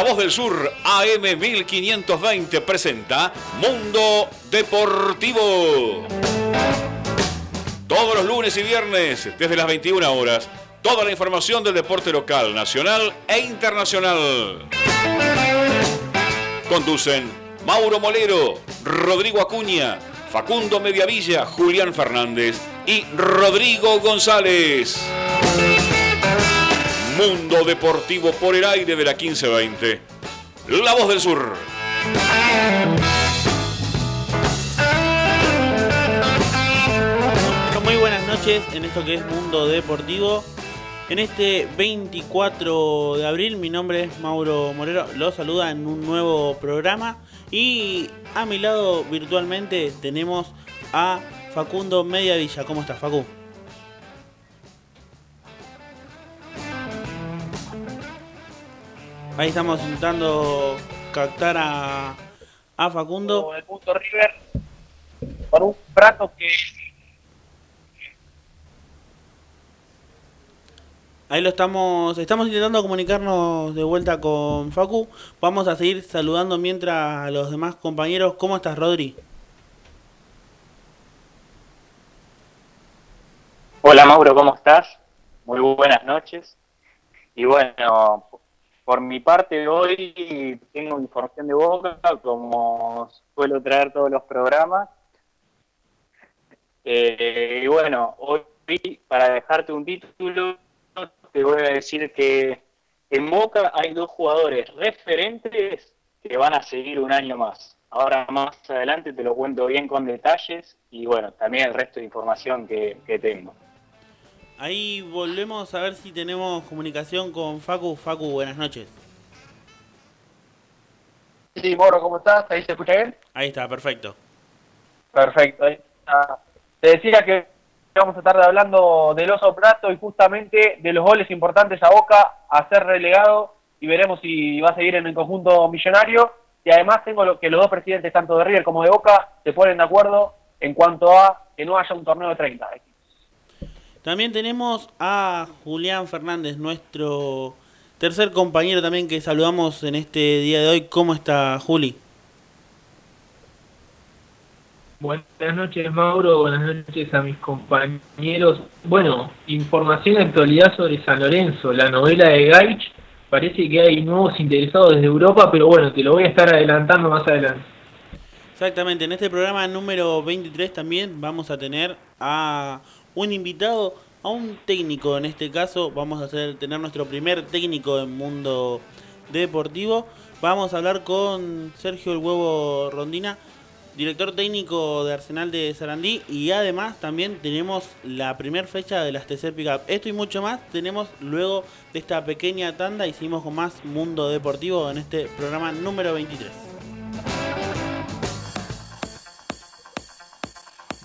La Voz del Sur, AM 1520, presenta Mundo Deportivo. Todos los lunes y viernes, desde las 21 horas, toda la información del deporte local, nacional e internacional. Conducen Mauro Molero, Rodrigo Acuña, Facundo Mediavilla, Julián Fernández y Rodrigo González. Mundo Deportivo por el aire de la 1520. La voz del sur. Muy buenas noches en esto que es Mundo Deportivo. En este 24 de abril, mi nombre es Mauro Morero, lo saluda en un nuevo programa y a mi lado virtualmente tenemos a Facundo Mediavilla. ¿Cómo estás, Facu? Ahí estamos intentando captar a, a Facundo. El punto River por un prato que Ahí lo estamos, estamos intentando comunicarnos de vuelta con Facu. Vamos a seguir saludando mientras a los demás compañeros. ¿Cómo estás, Rodri? Hola Mauro, ¿cómo estás? Muy buenas noches. Y bueno, por mi parte hoy tengo información de Boca, como suelo traer todos los programas. Eh, y bueno, hoy para dejarte un título te voy a decir que en Boca hay dos jugadores referentes que van a seguir un año más. Ahora más adelante te lo cuento bien con detalles y bueno, también el resto de información que, tengo. Ahí volvemos a ver si tenemos comunicación con Facu. Facu, buenas noches. Sí, Moro, ¿cómo estás? ¿Ahí se escucha bien? Ahí está, perfecto. Perfecto. Te decía que vamos a estar hablando del Oso Prato y justamente de los goles importantes a Boca a ser relegado y veremos si va a seguir en el conjunto millonario. Y además tengo lo, que los dos presidentes, tanto de River como de Boca, se ponen de acuerdo en cuanto a que no haya un torneo de 30 También tenemos a Julián Fernández, nuestro tercer compañero también que saludamos en este día de hoy. ¿Cómo está Juli? Buenas noches, Mauro. Buenas noches a mis compañeros. Bueno, información de actualidad sobre San Lorenzo, la novela de Gaich. Parece que hay nuevos interesados desde Europa, pero bueno, te lo voy a estar adelantando más adelante. Exactamente, en este programa número 23 también vamos a tener a un invitado, a un técnico en este caso. Vamos a hacer, tener nuestro primer técnico en mundo deportivo. Vamos a hablar con Sergio el Huevo Rondina director técnico de Arsenal de Sarandí y además también tenemos la primera fecha de las TC Pickup. Esto y mucho más tenemos luego de esta pequeña tanda seguimos con más Mundo Deportivo en este programa número 23.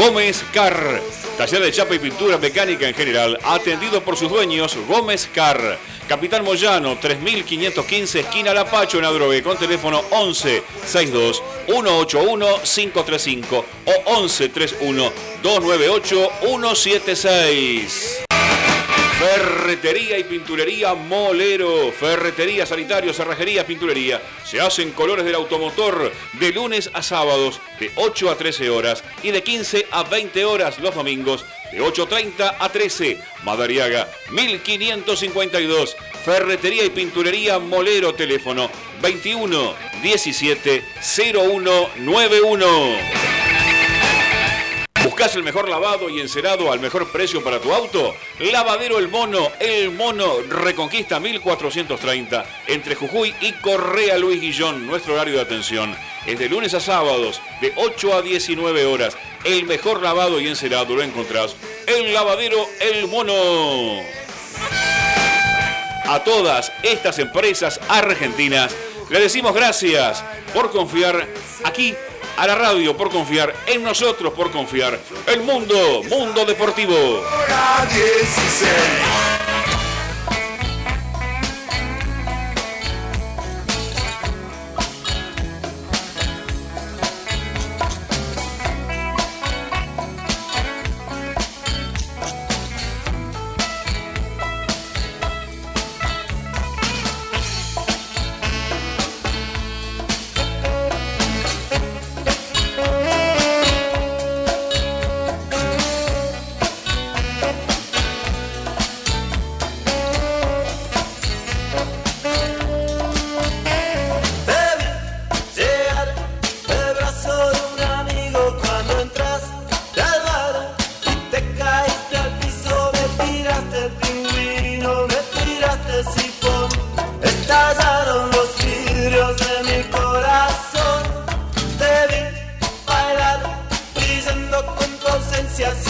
Gómez Car Taller de chapa y pintura mecánica en general, atendido por sus dueños Gómez Car. Capitán Moyano, 3515, esquina Lapacho en Adrogué, con teléfono 11 62 181 535 o 11 31 298 176. Ferretería y pinturería Molero. Ferretería, sanitario, cerrajería, pinturería. Se hacen colores del automotor de lunes a sábados de 8 a 13 horas y de 15 a 20 horas los domingos de 8.30 a 13. Madariaga 1552. Ferretería y pinturería Molero. Teléfono 21 17 0191. ¿Buscas el mejor lavado y encerado al mejor precio para tu auto? Lavadero El Mono, El Mono Reconquista 1430 entre Jujuy y Correa Luis Guillón. Nuestro horario de atención es de lunes a sábados de 8 a 19 horas. El mejor lavado y encerado lo encontrás en Lavadero El Mono. A todas estas empresas argentinas le decimos gracias por confiar aquí a la radio por confiar, en nosotros por confiar. El mundo, mundo deportivo. se assim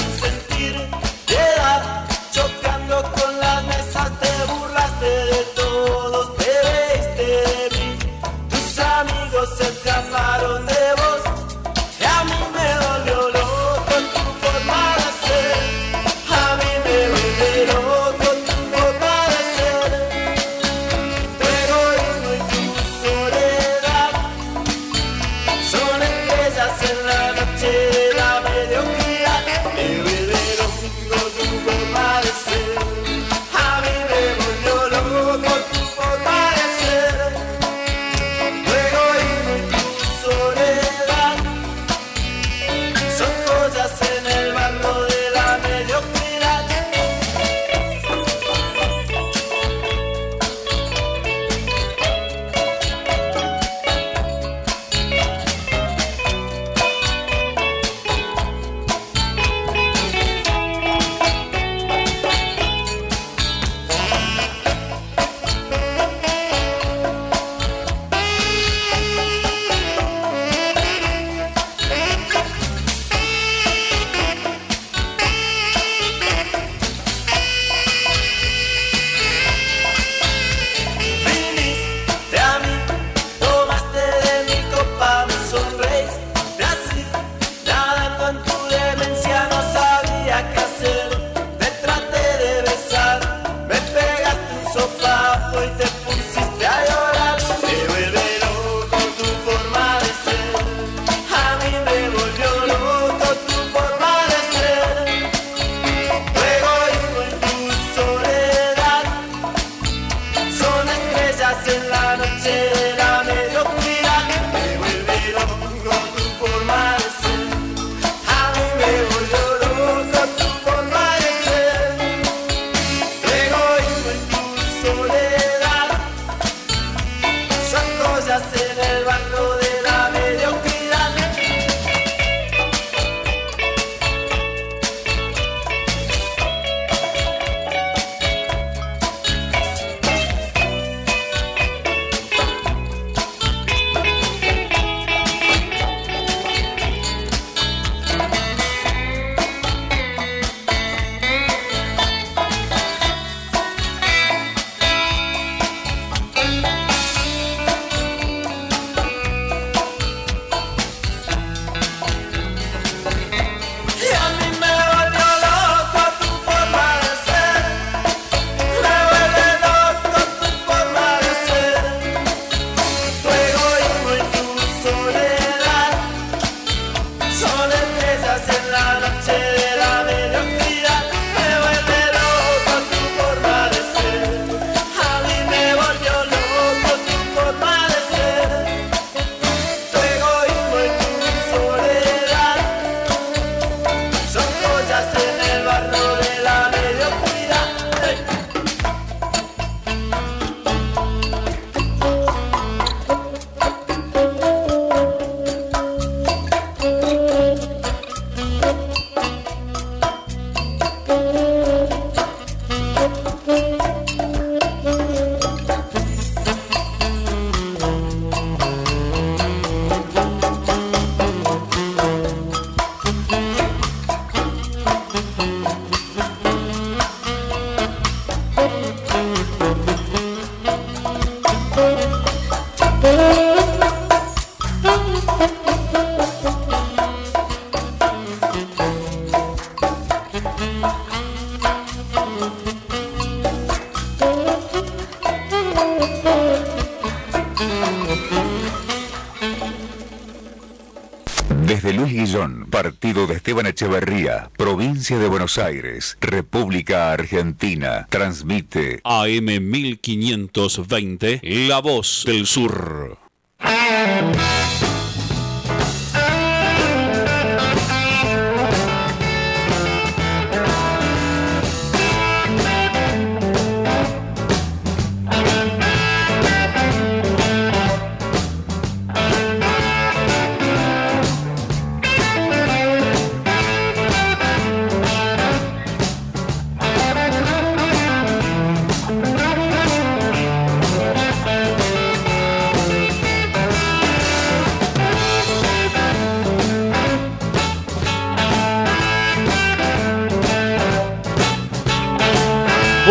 Buenos Aires, República Argentina, transmite AM 1520, La Voz del Sur.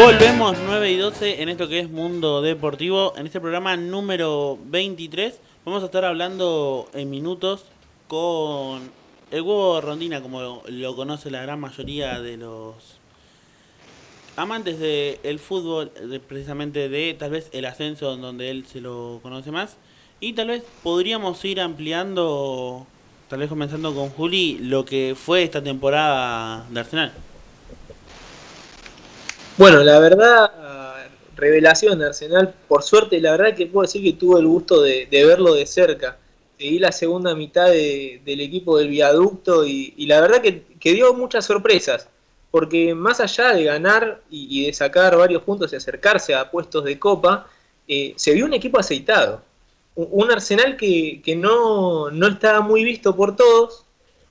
Volvemos 9 y 12 en esto que es Mundo Deportivo. En este programa número 23 vamos a estar hablando en minutos con el huevo rondina, como lo conoce la gran mayoría de los amantes del fútbol, precisamente de tal vez el ascenso donde él se lo conoce más. Y tal vez podríamos ir ampliando, tal vez comenzando con Juli, lo que fue esta temporada de Arsenal. Bueno, la verdad, revelación de Arsenal, por suerte, la verdad que puedo decir que tuve el gusto de, verlo de cerca. Seguí la segunda mitad del equipo del viaducto y, la verdad que, dio muchas sorpresas, porque más allá de ganar y, de sacar varios puntos y acercarse a puestos de copa, eh, se vio un equipo aceitado. Un, Arsenal que, no, no estaba muy visto por todos,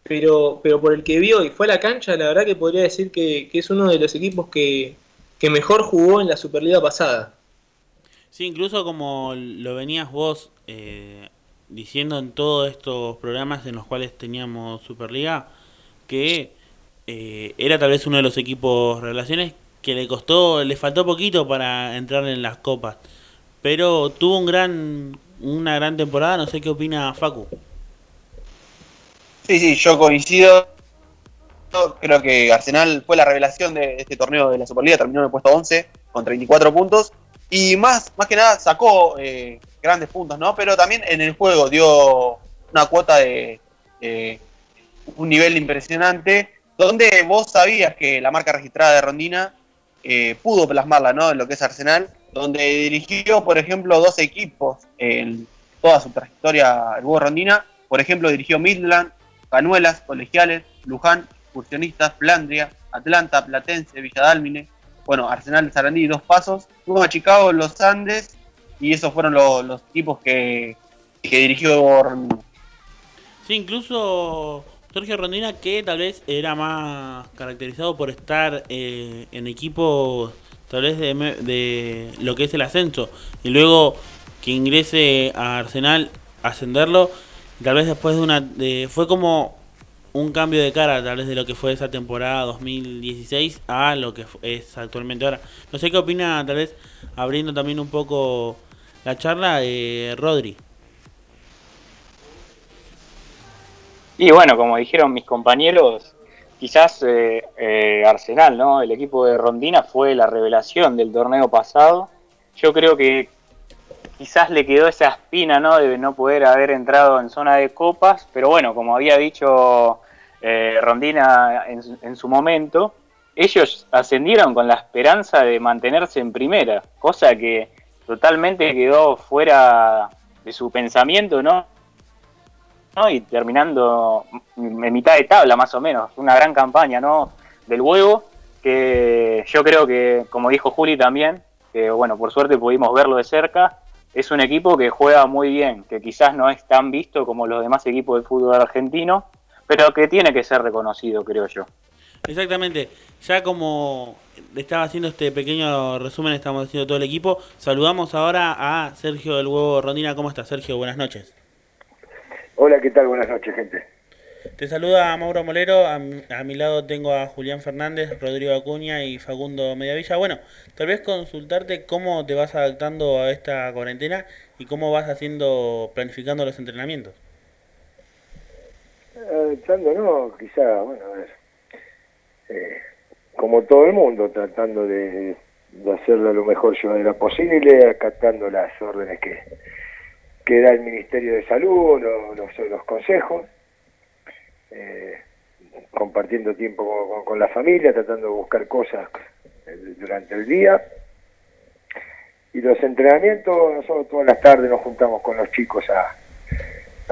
pero, pero por el que vio y fue a la cancha, la verdad que podría decir que es uno de los equipos que, que mejor jugó en la Superliga pasada. Sí, incluso como lo venías vos eh, diciendo en todos estos programas en los cuales teníamos Superliga, que eh, era tal vez uno de los equipos relaciones que le costó, le faltó poquito para entrar en las copas, pero tuvo un gran, una gran temporada, no sé qué opina Facu. Sí, sí, yo coincido Creo que Arsenal fue la revelación de este torneo de la Superliga, terminó en el puesto 11 con 34 puntos. Y más, más que nada sacó eh, grandes puntos, ¿no? Pero también en el juego dio una cuota de un nivel impresionante, donde vos sabías que la marca registrada de Rondina eh, pudo plasmarla, ¿no? En lo que es Arsenal, donde dirigió, por ejemplo, dos equipos en toda su trayectoria el Hugo Rondina. Por ejemplo, dirigió Midland, Canuelas, Colegiales, Luján Flandria, Atlanta, Platense, Villadalmine, bueno, Arsenal Sarandí, dos pasos, luego a Chicago, los Andes, y esos fueron los equipos que, dirigió Rondina. Sí, incluso Sergio Rondina, que tal vez era más caracterizado por estar eh, en equipos tal vez de, de, lo que es el ascenso, y luego que ingrese a Arsenal, ascenderlo, tal vez después de una... Fue como un cambio de cara tal vez de lo que fue esa temporada 2016 a lo que es actualmente ahora. No sé qué opina, tal vez abriendo también un poco la charla, eh, Rodri. Y bueno, como dijeron mis compañeros, quizás eh, eh, Arsenal, ¿no? El equipo de Rondina fue la revelación del torneo pasado. Yo creo que quizás le quedó esa espina, ¿no? De no poder haber entrado en zona de copas, pero bueno, como había dicho eh, Rondina en, su momento, ellos ascendieron con la esperanza de mantenerse en primera, cosa que totalmente quedó fuera de su pensamiento, ¿no? Y terminando en mitad de tabla, más o menos, una gran campaña, ¿no? Del huevo, que yo creo que, como dijo Juli también, que bueno, por suerte pudimos verlo de cerca, es un equipo que juega muy bien, que quizás no es tan visto como los demás equipos del fútbol argentino, pero que tiene que ser reconocido, creo yo. Exactamente. Ya como estaba haciendo este pequeño resumen, estamos haciendo todo el equipo. Saludamos ahora a Sergio del Huevo Rondina. ¿Cómo estás, Sergio? Buenas noches. Hola, ¿qué tal? Buenas noches, gente. Te saluda Mauro Molero, a, mi lado tengo a Julián Fernández, Rodrigo Acuña y Facundo Mediavilla. Bueno, tal vez consultarte cómo te vas adaptando a esta cuarentena y cómo vas haciendo, planificando los entrenamientos. Adaptando, no, quizá, bueno, eh, como todo el mundo, tratando de, hacerlo lo mejor llevadera posible, acatando las órdenes que, que da el Ministerio de Salud, los, los consejos eh, compartiendo tiempo con, la familia, tratando de buscar cosas eh, durante el día. Y los entrenamientos, nosotros todas las tardes nos juntamos con los chicos a,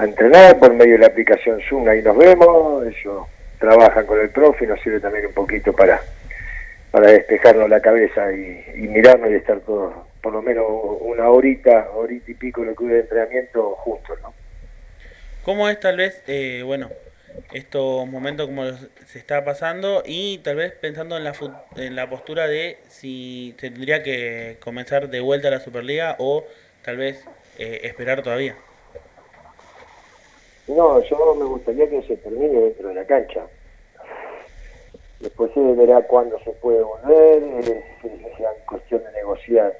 entrenar por medio de la aplicación Zoom, ahí nos vemos, ellos trabajan con el profe y nos sirve también un poquito para, para despejarnos la cabeza y, y mirarnos y estar todos, por lo menos una horita, horita y pico lo que hubo de entrenamiento juntos, ¿no? ¿Cómo es tal vez, eh, bueno, estos momentos como se está pasando y tal vez pensando en la, en la postura de si se tendría que comenzar de vuelta la Superliga o tal vez eh, esperar todavía? No, yo me gustaría que se termine dentro de la cancha. Después se verá cuándo se puede volver, eh, si es cuestión de negociar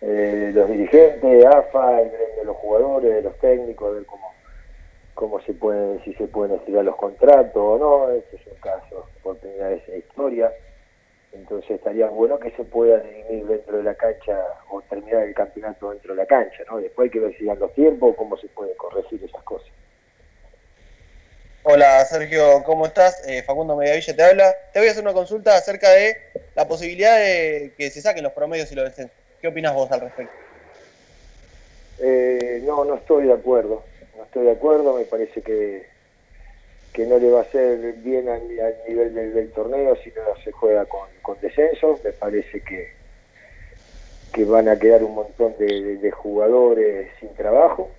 eh, los dirigentes, AFA, el gremio de los jugadores, los técnicos, ver cómo cómo se pueden, si se pueden estirar los contratos o no, este es un caso, por primera vez en historia. Entonces estaría bueno que se pueda dirimir dentro de la cancha o terminar el campeonato dentro de la cancha, ¿no? Después hay que ver si dan los tiempos, cómo se puede corregir esas cosas. Hola Sergio, ¿cómo estás? Eh, Facundo Mediavilla te habla. Te voy a hacer una consulta acerca de la posibilidad de que se saquen los promedios y los descensos. ¿Qué opinas vos al respecto? Eh, no, no estoy de acuerdo estoy de acuerdo, me parece que, que no le va a hacer bien al, nivel del, torneo si no se juega con, con descensos, me parece que, que van a quedar un montón de, jugadores sin trabajo,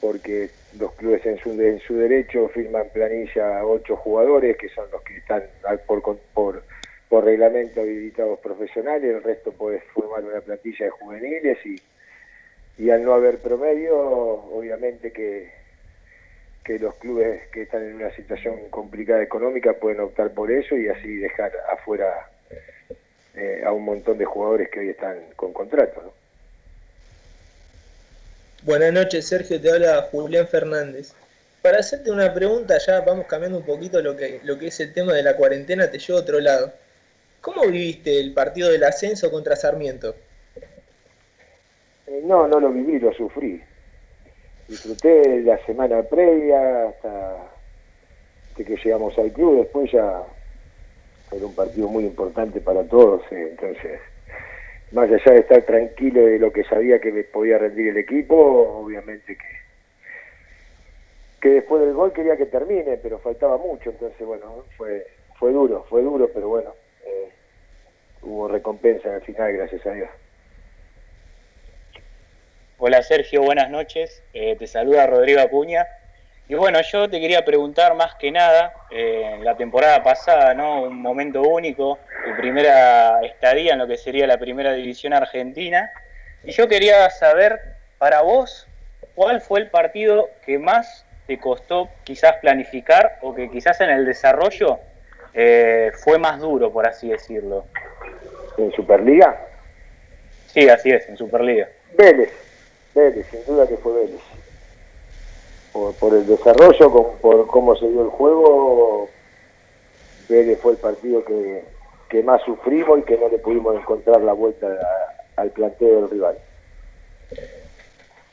porque los clubes en su, en su derecho firman planilla a ocho jugadores, que son los que están por, por, por reglamento habilitados profesionales, el resto puede formar una plantilla de juveniles y y al no haber promedio, obviamente que, que los clubes que están en una situación complicada económica pueden optar por eso y así dejar afuera eh, a un montón de jugadores que hoy están con contrato. Buenas noches, Sergio, te habla Julián Fernández. Para hacerte una pregunta, ya vamos cambiando un poquito lo que, lo que es el tema de la cuarentena, te llevo a otro lado. ¿Cómo viviste el partido del ascenso contra Sarmiento? Eh, no, no lo viví, lo sufrí. Disfruté la semana previa hasta que llegamos al club, después ya era un partido muy importante para todos, eh, entonces, más allá de estar tranquilo de lo que sabía que me podía rendir el equipo, obviamente que que después del gol quería que termine, pero faltaba mucho, entonces bueno, fue fue duro, fue duro, pero bueno, eh, hubo recompensa al final, gracias a Dios. Hola Sergio, buenas noches. Eh, te saluda Rodrigo Acuña. Y bueno, yo te quería preguntar más que nada, eh, la temporada pasada, ¿no? Un momento único, tu primera estadía en lo que sería la primera división argentina. Y yo quería saber, para vos, ¿cuál fue el partido que más te costó quizás planificar o que quizás en el desarrollo eh, fue más duro, por así decirlo? ¿En Superliga? Sí, así es, en Superliga. Vélez. Vélez, sin duda que fue Vélez. Por, el desarrollo, por cómo se dio el juego, Vélez fue el partido que, más sufrimos y que no le pudimos encontrar la vuelta al planteo del rival.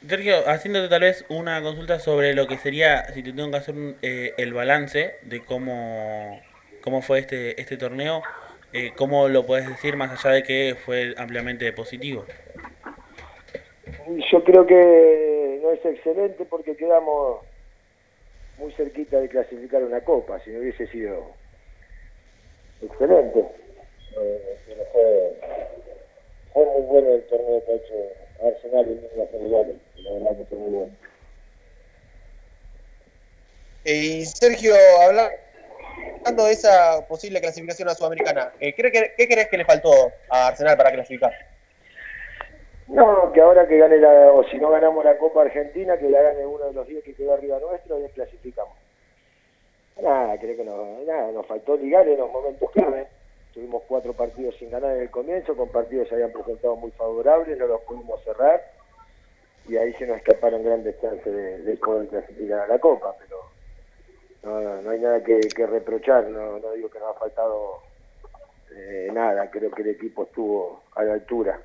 Sergio, haciéndote tal vez una consulta sobre lo que sería, si te tengo que hacer eh, el balance de cómo, cómo fue este, este torneo, eh, ¿cómo lo puedes decir más allá de que fue ampliamente positivo? Yo creo que no es excelente porque quedamos muy cerquita de clasificar una copa, si no hubiese sido excelente. Eh, fue, muy bueno el torneo que ha hecho Arsenal y las Generales, la verdad que fue muy bueno. Y Sergio, hablando de esa posible clasificación a Sudamericana, eh, ¿qué, ¿qué crees que le faltó a Arsenal para clasificar? No, que ahora que gane la, o si no ganamos la Copa Argentina, que la gane uno de los 10 que quedó arriba nuestro y clasificamos. Nada, creo que no, nada, nos faltó ligar en los momentos clave. Tuvimos cuatro partidos sin ganar en el comienzo, con partidos que se habían presentado muy favorables, no los pudimos cerrar y ahí se nos escaparon grandes chances de, poder clasificar a la Copa, pero no, no hay nada que, reprochar, no, no, digo que nos ha faltado eh, nada, creo que el equipo estuvo a la altura.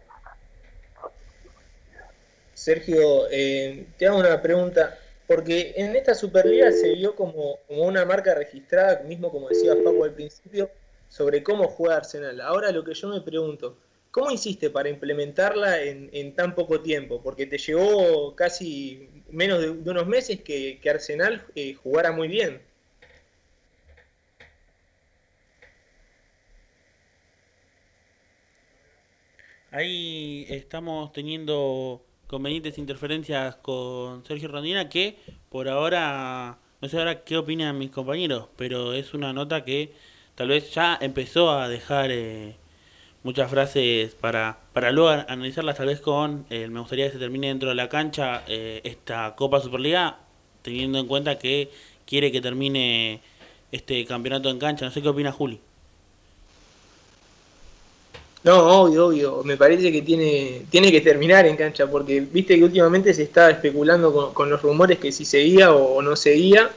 Sergio, eh, te hago una pregunta. Porque en esta Superliga se vio como, como una marca registrada, mismo como decía Paco al principio, sobre cómo juega Arsenal. Ahora lo que yo me pregunto, ¿cómo hiciste para implementarla en, tan poco tiempo? Porque te llevó casi menos de, unos meses que, Arsenal eh, jugara muy bien. Ahí estamos teniendo convenientes interferencias con Sergio Rondina que por ahora, no sé ahora qué opinan mis compañeros, pero es una nota que tal vez ya empezó a dejar eh, muchas frases para, para luego analizarlas tal vez con, eh, me gustaría que se termine dentro de la cancha eh, esta Copa Superliga, teniendo en cuenta que quiere que termine este campeonato en cancha. No sé qué opina Juli. No, obvio, obvio. Me parece que tiene, tiene que terminar en cancha, porque viste que últimamente se está especulando con, los rumores que si seguía o no seguía,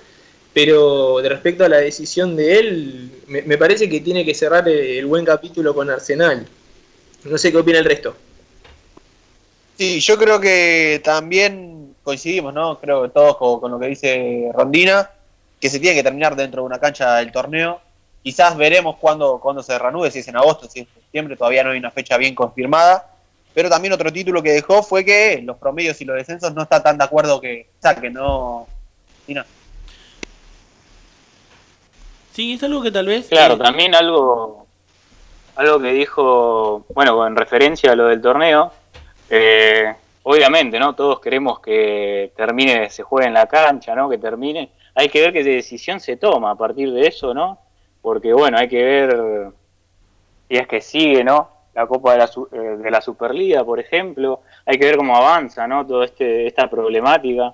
pero de respecto a la decisión de él, me, parece que tiene que cerrar el, buen capítulo con Arsenal. No sé qué opina el resto. Sí, yo creo que también coincidimos, ¿no? Creo que todos con lo que dice Rondina, que se tiene que terminar dentro de una cancha del torneo Quizás veremos cuándo, cuándo se reanude, si es en agosto, si es septiembre, todavía no hay una fecha bien confirmada. Pero también otro título que dejó fue que los promedios y los descensos no está tan de acuerdo que que no. Sí, es algo que tal vez. Claro, eh, también algo, algo que dijo, bueno, en referencia a lo del torneo, eh, obviamente, ¿no? Todos queremos que termine, se juegue en la cancha, ¿no? Que termine. Hay que ver qué decisión se toma a partir de eso, ¿no? porque bueno, hay que ver si es que sigue, ¿no? La Copa de la, eh, de la Superliga, por ejemplo, hay que ver cómo avanza, ¿no? Toda este, esta problemática.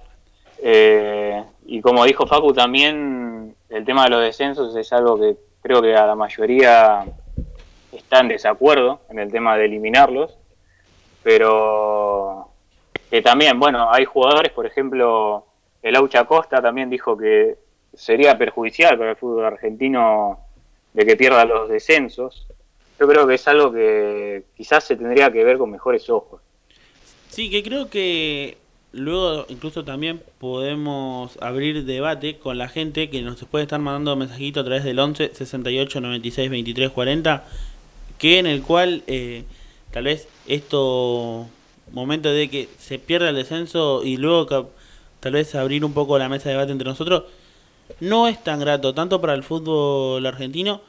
Eh, y como dijo Facu, también el tema de los descensos es algo que creo que a la mayoría está en desacuerdo en el tema de eliminarlos, pero que también, bueno, hay jugadores, por ejemplo, el Aucha Costa también dijo que sería perjudicial para el fútbol argentino de que pierda los descensos. Yo creo que es algo que quizás se tendría que ver con mejores ojos. Sí, que creo que luego incluso también podemos abrir debate con la gente que nos puede estar mandando mensajitos a través del 11 68 96 23 40 que en el cual eh, tal vez esto momento de que se pierda el descenso y luego tal vez abrir un poco la mesa de debate entre nosotros no es tan grato, tanto para el fútbol argentino,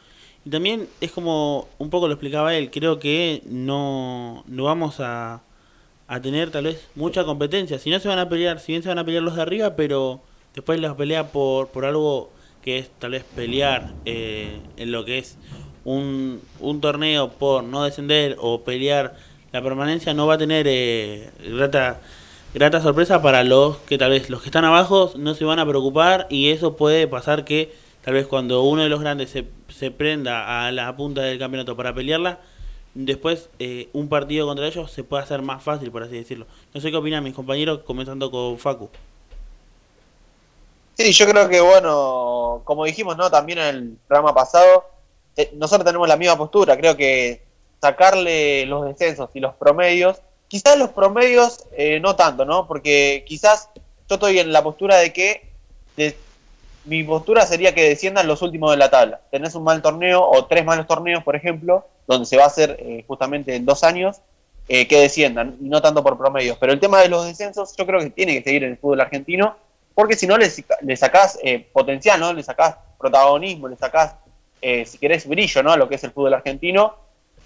y también es como un poco lo explicaba él, creo que no, no vamos a, a tener tal vez mucha competencia, si no se van a pelear, si bien se van a pelear los de arriba, pero después las pelea por, por algo que es tal vez pelear eh, en lo que es un, un torneo por no descender o pelear la permanencia no va a tener eh, grata grata sorpresa para los que tal vez los que están abajo no se van a preocupar y eso puede pasar que tal vez cuando uno de los grandes se, se prenda a la punta del campeonato para pelearla, después eh, un partido contra ellos se puede hacer más fácil, por así decirlo. No sé qué opinan mis compañeros, comenzando con Facu. Sí, yo creo que bueno, como dijimos, ¿no? También en el programa pasado, eh, nosotros tenemos la misma postura, creo que sacarle los descensos y los promedios Quizás los promedios eh, no tanto, ¿no? Porque quizás yo estoy en la postura de que mi postura sería que desciendan los últimos de la tabla. Tenés un mal torneo o tres malos torneos, por ejemplo, donde se va a hacer eh, justamente en dos años, eh, que desciendan, y no tanto por promedios. Pero el tema de los descensos yo creo que tiene que seguir en el fútbol argentino, porque si no le, le sacás potencial, ¿no? Le sacás protagonismo, le sacás, si querés, brillo, ¿no? A lo que es el fútbol argentino,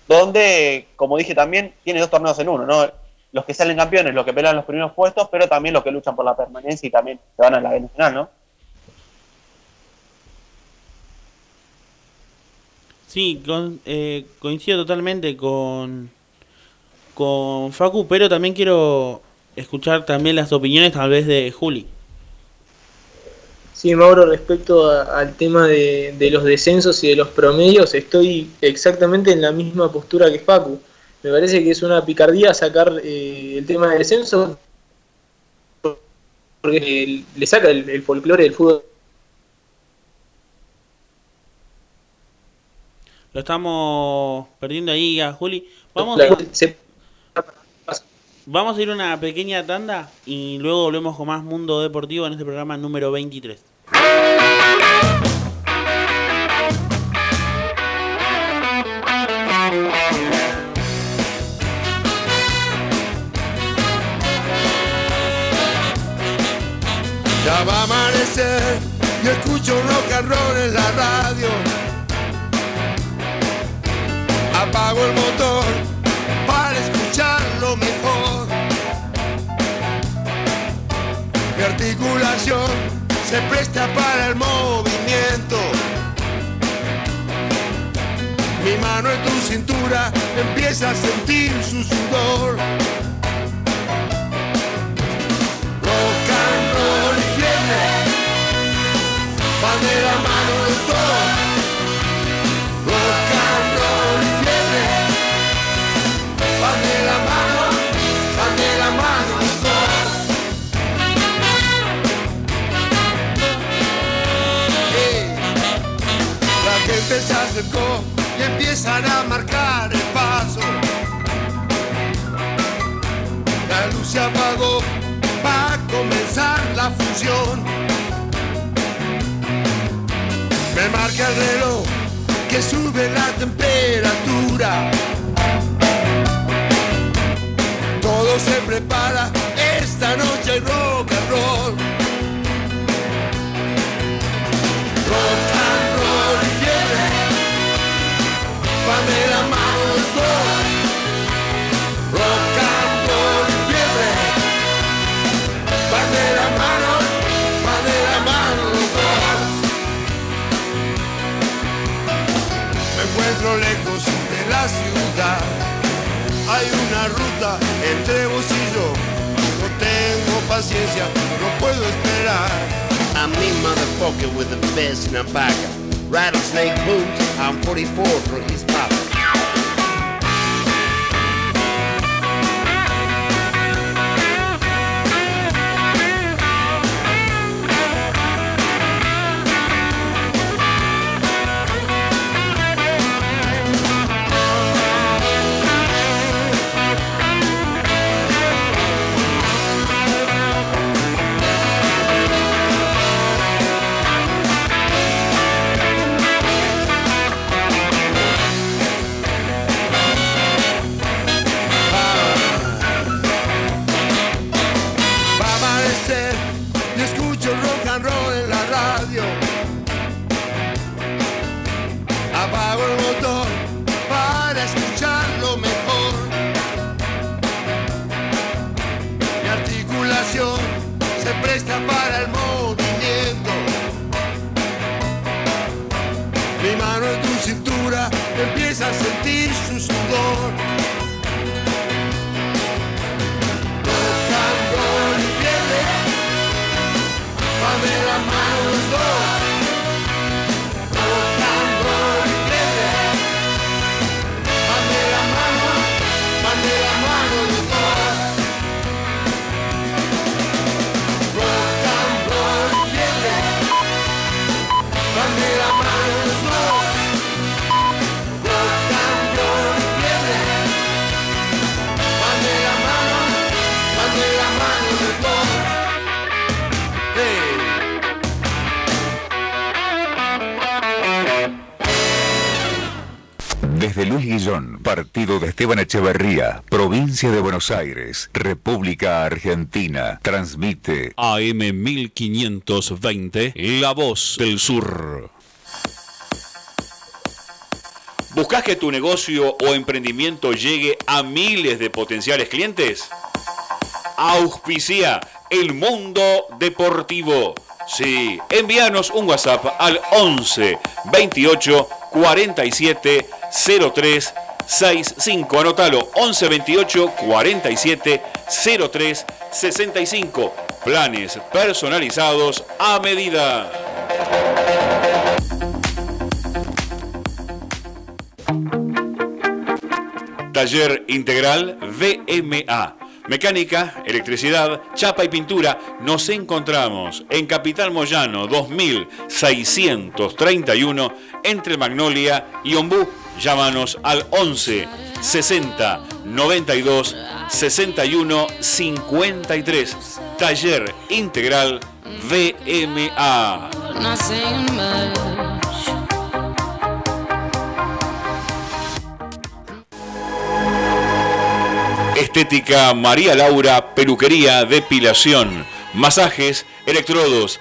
donde, como dije también, tiene dos torneos en uno, ¿no? Los que salen campeones, los que pelean los primeros puestos, pero también los que luchan por la permanencia y también se van a la nacional, ¿no? Sí, eh, coincido totalmente con, con Facu, pero también quiero escuchar también las opiniones tal vez de Juli. Sí, Mauro, respecto al tema de, los descensos y de los promedios, estoy exactamente en la misma postura que Facu. Me parece que es una picardía sacar eh, el tema del descenso porque le saca el, folclore del fútbol. Lo estamos perdiendo ahí a Juli. Vamos. Vamos a ir a una pequeña tanda y luego volvemos con más Mundo Deportivo en este programa número 23. Ya va a amanecer y escucho rock and roll en la radio. Apago el motor para escucharlo mejor. Mi articulación se presta para el movimiento. Mi mano en tu cintura empieza a sentir su sudor. Rock and roll y fiebre de la mano los dos. Rock and se acercó y empiezan a marcar el paso. La luz se apagó, va a comenzar la función. Me marca el reloj que sube la temperatura. Todo se prepara, esta noche hay rock and roll. Rock de la mano los dos. Rock and roll y de la mano, van de la mano los dos. Me encuentro lejos de la ciudad. Hay una ruta entre vos y yo. No tengo paciencia, no puedo esperar. I'm me motherfucker with the best in a. Rattlesnake blues. I'm 44 for East Pop. Esteban Echeverría, provincia de Buenos Aires, República Argentina, transmite AM 1520, La Voz del Sur. ¿Buscas que tu negocio o emprendimiento llegue a miles de potenciales clientes? Auspicia el mundo deportivo. Sí, envíanos un WhatsApp al 11 28 47 03 65. Anótalo 11 28 47 03 65. Planes personalizados a medida. Taller Integral VMA. Mecánica, electricidad, chapa y pintura. Nos encontramos en Capital Moyano 2631 entre Magnolia y Ombú. Llámanos al 11 60 92 61 53. Taller Integral VMA. Estética María Laura, peluquería, depilación, masajes, electrodos,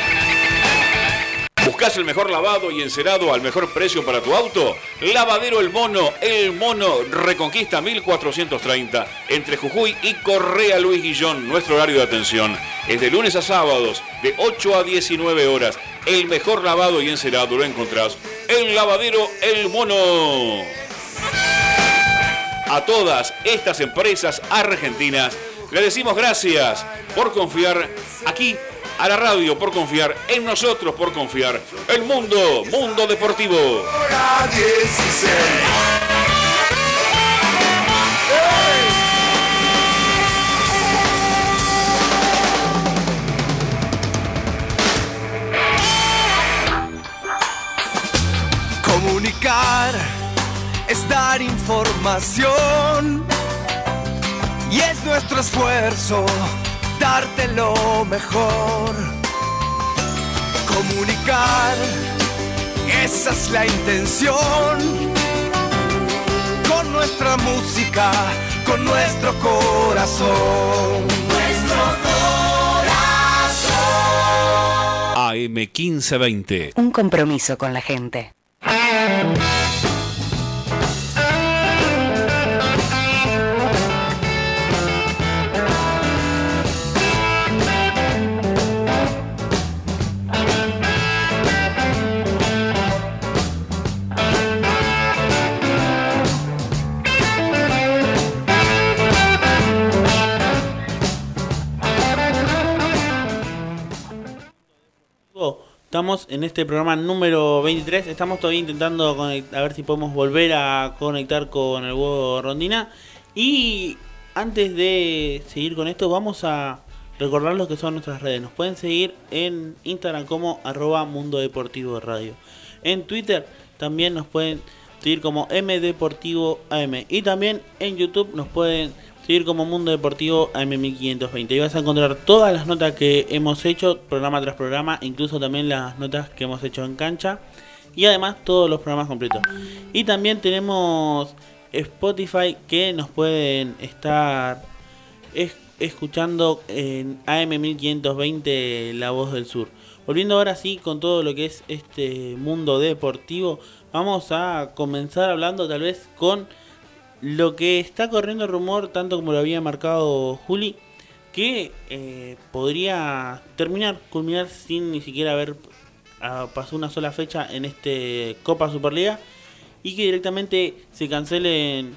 ¿Buscas el mejor lavado y encerado al mejor precio para tu auto? Lavadero El Mono, El Mono Reconquista 1430, entre Jujuy y Correa Luis Guillón. Nuestro horario de atención es de lunes a sábados, de 8 a 19 horas. El mejor lavado y encerado lo encontrás en Lavadero El Mono. A todas estas empresas argentinas le decimos gracias por confiar aquí a la radio, por confiar en nosotros, por confiar el mundo, mundo deportivo. Comunicar es dar información y es nuestro esfuerzo darte lo mejor. Comunicar, esa es la intención. Con nuestra música, con nuestro corazón. Nuestro corazón. AM 1520. Un compromiso con la gente. Estamos en este programa número 23. Estamos todavía intentando a ver si podemos volver a conectar con el huevo Rondina. Y antes de seguir con esto, vamos a recordar lo que son nuestras redes. Nos pueden seguir en Instagram como arroba Mundo Deportivo Radio. En Twitter también nos pueden seguir como MDeportivo AM. Y también en YouTube nos pueden seguir como Mundo Deportivo AM1520. Y vas a encontrar todas las notas que hemos hecho, programa tras programa, incluso también las notas que hemos hecho en cancha. Y además todos los programas completos. Y también tenemos Spotify que nos pueden estar es- escuchando en AM1520 La Voz del Sur. Volviendo ahora sí con todo lo que es este mundo deportivo, vamos a comenzar hablando tal vez con lo que está corriendo rumor, tanto como lo había marcado Juli, que eh, podría terminar, culminar sin ni siquiera haber ah, pasado una sola fecha en este Copa Superliga y que directamente se cancelen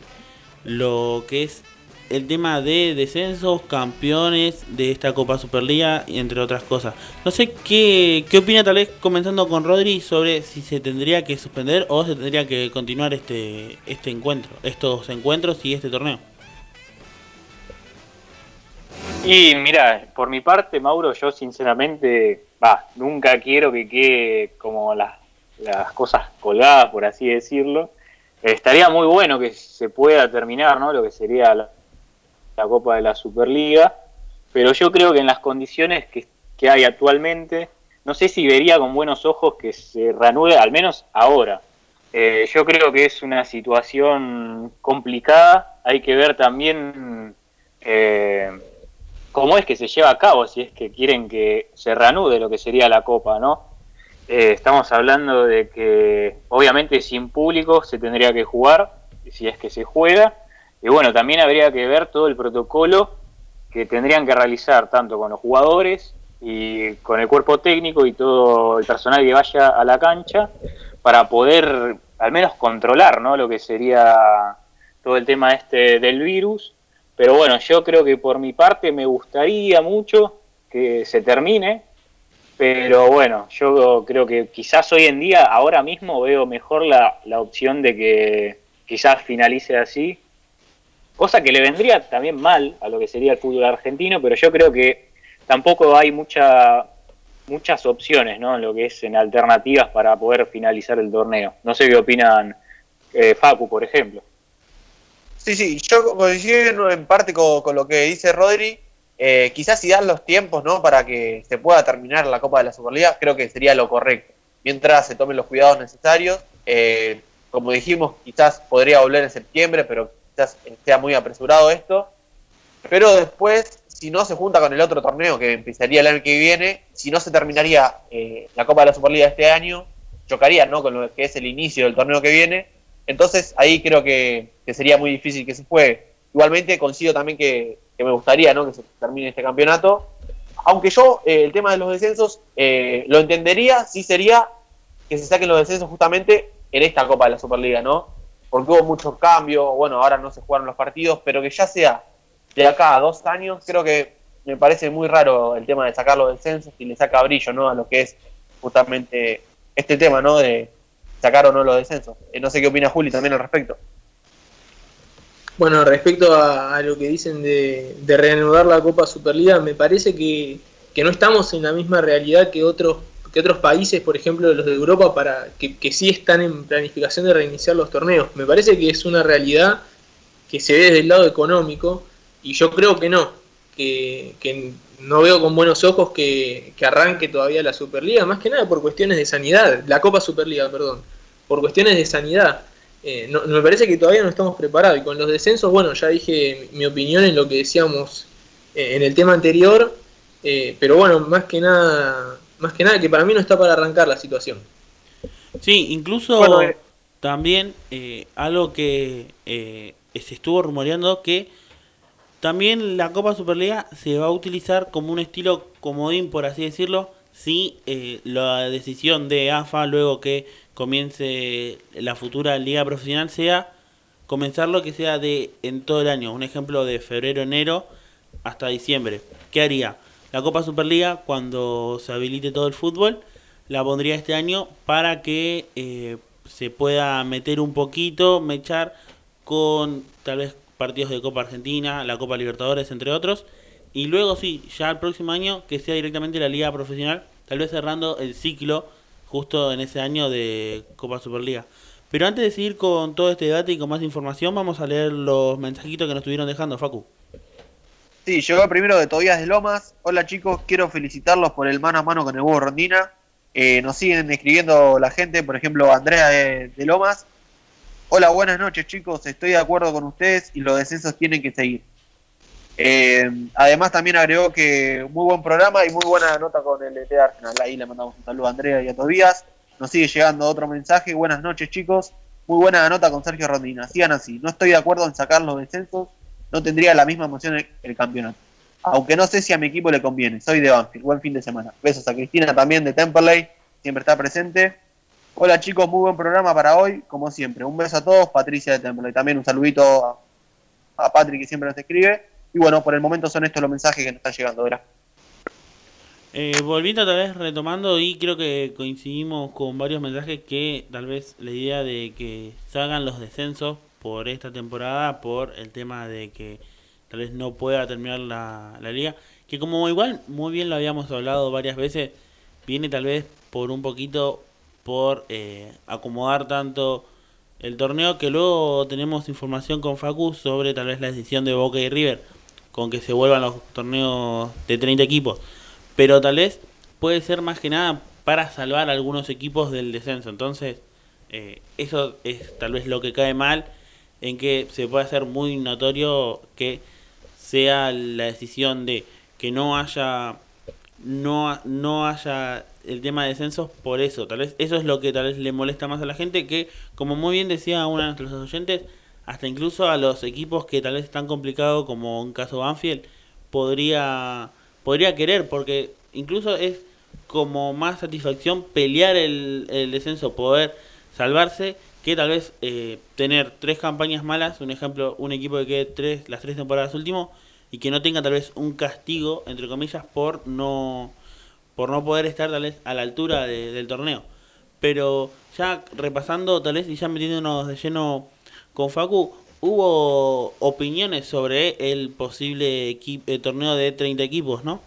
lo que es el tema de descensos, campeones de esta Copa Superliga entre otras cosas. No sé qué, qué opina tal vez comenzando con Rodri sobre si se tendría que suspender o se tendría que continuar este, este encuentro, estos encuentros y este torneo. Y mira, por mi parte, Mauro, yo sinceramente, va, nunca quiero que quede como las, las cosas colgadas, por así decirlo. Estaría muy bueno que se pueda terminar, ¿no? Lo que sería la, la Copa de la Superliga, pero yo creo que en las condiciones que, que hay actualmente, no sé si vería con buenos ojos que se reanude, al menos ahora. Eh, yo creo que es una situación complicada, hay que ver también... eh, cómo es que se lleva a cabo si es que quieren que se reanude lo que sería la Copa, ¿no? Eh, estamos hablando de que obviamente sin público se tendría que jugar, si es que se juega, y bueno, también habría que ver todo el protocolo que tendrían que realizar tanto con los jugadores y con el cuerpo técnico y todo el personal que vaya a la cancha para poder al menos controlar ¿no? lo que sería todo el tema este del virus. Pero bueno, yo creo que por mi parte me gustaría mucho que se termine, pero bueno, yo creo que quizás hoy en día, ahora mismo, veo mejor la, la opción de que quizás finalice así, cosa que le vendría también mal a lo que sería el fútbol argentino, pero yo creo que tampoco hay mucha, muchas opciones ¿no? en lo que es en alternativas para poder finalizar el torneo. No sé qué opinan eh, Facu, por ejemplo. Sí, sí, yo coincido en parte con, con lo que dice Rodri. Eh, quizás si dan los tiempos ¿no? para que se pueda terminar la Copa de la Superliga, creo que sería lo correcto. Mientras se tomen los cuidados necesarios, eh, como dijimos, quizás podría volver en septiembre, pero quizás sea muy apresurado esto. Pero después, si no se junta con el otro torneo que empezaría el año que viene, si no se terminaría eh, la Copa de la Superliga este año, chocaría ¿no? con lo que es el inicio del torneo que viene. Entonces ahí creo que, que sería muy difícil que se juegue. Igualmente coincido también que, que me gustaría ¿no? que se termine este campeonato. Aunque yo eh, el tema de los descensos eh, lo entendería si sería que se saquen los descensos justamente en esta Copa de la Superliga, ¿no? Porque hubo muchos cambios, bueno, ahora no se jugaron los partidos, pero que ya sea de acá a dos años, creo que me parece muy raro el tema de sacar los descensos y le saca brillo, ¿no? A lo que es justamente este tema, ¿no? De sacar o no los descensos. Eh, no sé qué opina Juli también al respecto. Bueno, respecto a, a lo que dicen de, de reanudar la Copa Superliga, me parece que, que no estamos en la misma realidad que otros que otros países, por ejemplo los de Europa, para que, que sí están en planificación de reiniciar los torneos. Me parece que es una realidad que se ve desde el lado económico y yo creo que no, que, no veo con buenos ojos que, que arranque todavía la Superliga, más que nada por cuestiones de sanidad, la Copa Superliga, perdón, por cuestiones de sanidad. Eh, no, me parece que todavía no estamos preparados. Y con los descensos, bueno, ya dije mi opinión en lo que decíamos eh, en el tema anterior. Eh, pero bueno, más que nada, más que nada que para mí no está para arrancar la situación. Sí, incluso Bueno, eh. también eh, algo que eh, se estuvo rumoreando que también la Copa Superliga se va a utilizar como un estilo comodín, por así decirlo, si eh, la decisión de AFA luego que comience la futura liga profesional sea comenzar lo que sea de en todo el año, un ejemplo de febrero, enero hasta diciembre. ¿Qué haría? La Copa Superliga cuando se habilite todo el fútbol la pondría este año para que eh, se pueda meter un poquito, mechar con tal vez partidos de Copa Argentina, la Copa Libertadores, entre otros. Y luego sí, ya el próximo año que sea directamente la liga profesional, tal vez cerrando el ciclo justo en ese año de Copa Superliga. Pero antes de seguir con todo este debate y con más información, vamos a leer los mensajitos que nos estuvieron dejando, Facu. Sí, llegó primero de Tobías de Lomas. Hola chicos, quiero felicitarlos por el mano a mano con el huevo Rondina. Eh, nos siguen escribiendo la gente, por ejemplo, Andrea de, Lomas. Hola, buenas noches chicos, estoy de acuerdo con ustedes y los descensos tienen que seguir. Eh, además también agregó que muy buen programa y muy buena nota con el ET Arsenal. Ahí le mandamos un saludo a Andrea y a Tobías. Nos sigue llegando otro mensaje. Buenas noches chicos. Muy buena nota con Sergio Rondina. Sigan así. No estoy de acuerdo en sacar los descensos. No tendría la misma emoción el, el campeonato. Aunque no sé si a mi equipo le conviene. Soy de Banfield. Buen fin de semana. Besos a Cristina también de Temperley. Siempre está presente. Hola chicos, muy buen programa para hoy, como siempre. Un beso a todos, Patricia de Temperley. También un saludito a, Patrick que siempre nos escribe. Y bueno, por el momento son estos los mensajes que nos están llegando, ¿verdad? Eh, volviendo tal vez retomando y creo que coincidimos con varios mensajes que tal vez la idea de que salgan los descensos por esta temporada, por el tema de que tal vez no pueda terminar la, la liga, que como igual muy bien lo habíamos hablado varias veces, viene tal vez por un poquito por eh, acomodar tanto el torneo que luego tenemos información con Facu sobre tal vez la decisión de Boca y River con que se vuelvan los torneos de 30 equipos pero tal vez puede ser más que nada para salvar algunos equipos del descenso. Entonces, eh, eso es tal vez lo que cae mal, en que se puede hacer muy notorio que sea la decisión de que no haya no, no haya el tema de descensos por eso. Tal vez eso es lo que tal vez le molesta más a la gente, que como muy bien decía uno de nuestros oyentes, hasta incluso a los equipos que tal vez están complicados, como un caso Banfield, podría, podría querer, porque incluso es como más satisfacción pelear el, el descenso, poder salvarse, que tal vez eh, tener tres campañas malas, un ejemplo, un equipo que quede tres, las tres temporadas último, y que no tenga tal vez un castigo, entre comillas, por no por no poder estar tal vez a la altura de- del torneo. Pero ya repasando tal vez y ya metiéndonos de lleno con Facu, hubo opiniones sobre el posible eh, torneo de 30 equipos, ¿no?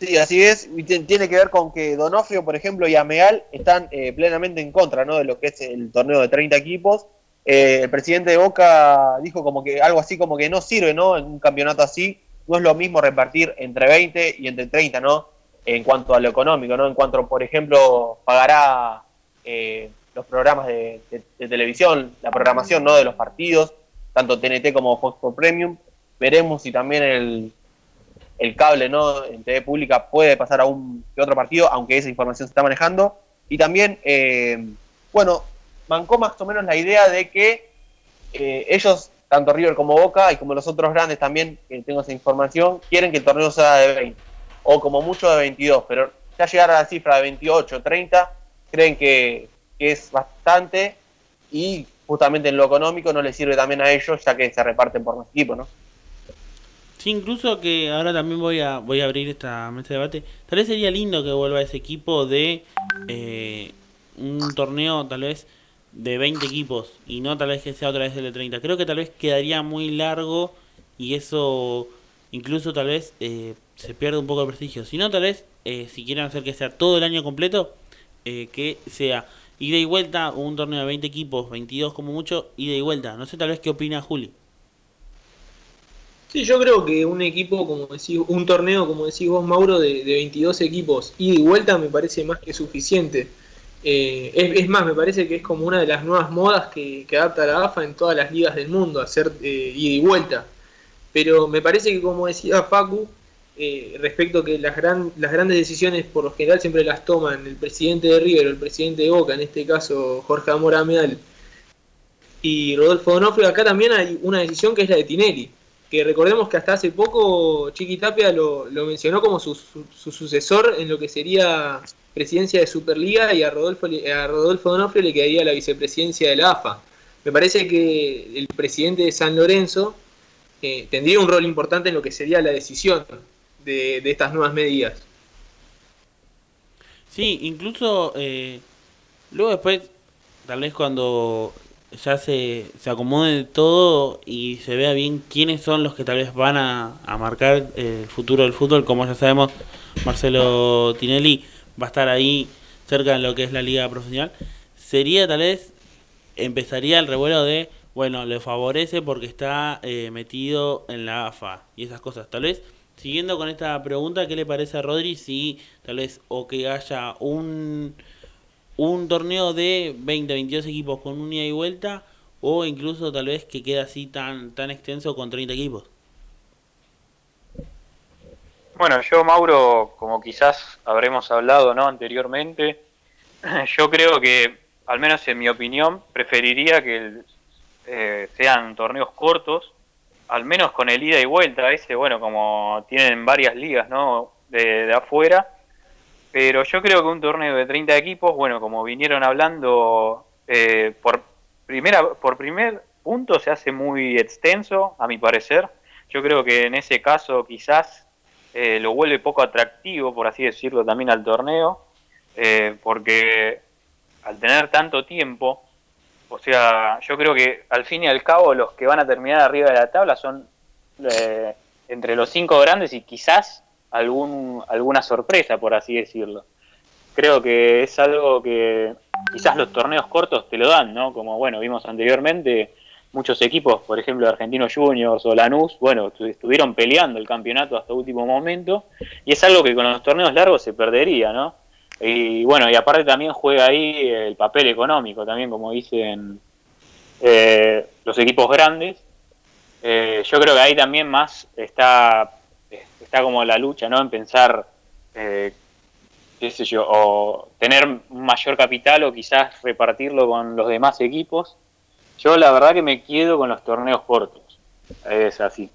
Sí, así es. y tien- Tiene que ver con que Donofrio, por ejemplo, y Ameal están eh, plenamente en contra ¿no? de lo que es el torneo de 30 equipos. Eh, el presidente de Boca dijo como que algo así como que no sirve ¿no? en un campeonato así. No es lo mismo repartir entre 20 y entre 30, ¿no? En cuanto a lo económico, ¿no? En cuanto, por ejemplo, pagará eh, los programas de, televisión, la programación, ¿no? De los partidos, tanto TNT como Fox Premium. Veremos si también el, el cable no en TV pública puede pasar a un que otro partido, aunque esa información se está manejando. Y también, eh, bueno, mancó más o menos la idea de que eh, ellos, tanto River como Boca y como los otros grandes también, que tengo esa información, quieren que el torneo sea de 20, o como mucho de 22, pero ya llegar a la cifra de 28, 30, creen que, que es bastante y justamente en lo económico no les sirve también a ellos, ya que se reparten por más equipos, ¿no? Sí, incluso que ahora también voy a voy a abrir esta mesa de debate. Tal vez sería lindo que vuelva ese equipo de eh, un torneo tal vez de 20 equipos y no tal vez que sea otra vez el de 30. Creo que tal vez quedaría muy largo y eso incluso tal vez eh, se pierde un poco de prestigio. Si no, tal vez eh, si quieren hacer que sea todo el año completo, eh, que sea ida y vuelta, un torneo de 20 equipos, 22 como mucho, ida y vuelta. No sé tal vez qué opina Juli. Sí, yo creo que un equipo, como decís, un torneo, como decís vos, Mauro, de, de 22 equipos, ida y vuelta, me parece más que suficiente. Eh, es, más, me parece que es como una de las nuevas modas que, adapta la AFA en todas las ligas del mundo, hacer eh, ida y vuelta. Pero me parece que, como decía Facu, eh, respecto que las, gran, las grandes decisiones por lo general siempre las toman el presidente de River el presidente de Boca, en este caso Jorge Amora Meal y Rodolfo Donofrio, acá también hay una decisión que es la de Tinelli que recordemos que hasta hace poco Chiqui Tapia lo, lo mencionó como su, su- su sucesor en lo que sería presidencia de Superliga y a Rodolfo, a Rodolfo Donofrio le quedaría la vicepresidencia de la AFA. Me parece que el presidente de San Lorenzo eh, tendría un rol importante en lo que sería la decisión de, de estas nuevas medidas. Sí, incluso eh, luego después, tal vez cuando ya se, se acomode todo y se vea bien quiénes son los que tal vez van a, a marcar el futuro del fútbol, como ya sabemos, Marcelo Tinelli va a estar ahí cerca de lo que es la liga profesional, sería tal vez, empezaría el revuelo de, bueno, le favorece porque está eh, metido en la AFA y esas cosas, tal vez Siguiendo con esta pregunta, ¿qué le parece a Rodri si tal vez o que haya un, un torneo de 20, 22 equipos con un ida y vuelta o incluso tal vez que quede así tan, tan extenso con 30 equipos? Bueno, yo, Mauro, como quizás habremos hablado ¿no? anteriormente, yo creo que, al menos en mi opinión, preferiría que eh, sean torneos cortos, al menos con el ida y vuelta ese, bueno, como tienen varias ligas ¿no? de afuera, pero yo creo que un torneo de 30 equipos, bueno, como vinieron hablando, eh, por, primera, por primer punto se hace muy extenso, a mi parecer. Yo creo que en ese caso quizás eh, lo vuelve poco atractivo, por así decirlo, también al torneo, eh, porque al tener tanto tiempo, o sea, yo creo que al fin y al cabo los que van a terminar arriba de la tabla son eh, entre los cinco grandes y quizás algún, alguna sorpresa, por así decirlo. Creo que es algo que quizás los torneos cortos te lo dan, ¿no? Como, bueno, vimos anteriormente, muchos equipos, por ejemplo, Argentinos Juniors o Lanús, bueno, estu- estuvieron peleando el campeonato hasta último momento, y es algo que con los torneos largos se perdería, ¿no? Y bueno, y aparte también juega ahí el papel económico, también como dicen eh, los equipos grandes. Eh, yo creo que ahí también más está, está como la lucha, ¿no? En pensar, eh, qué sé yo, o tener mayor capital o quizás repartirlo con los demás equipos. Yo la verdad que me quedo con los torneos cortos. Es así.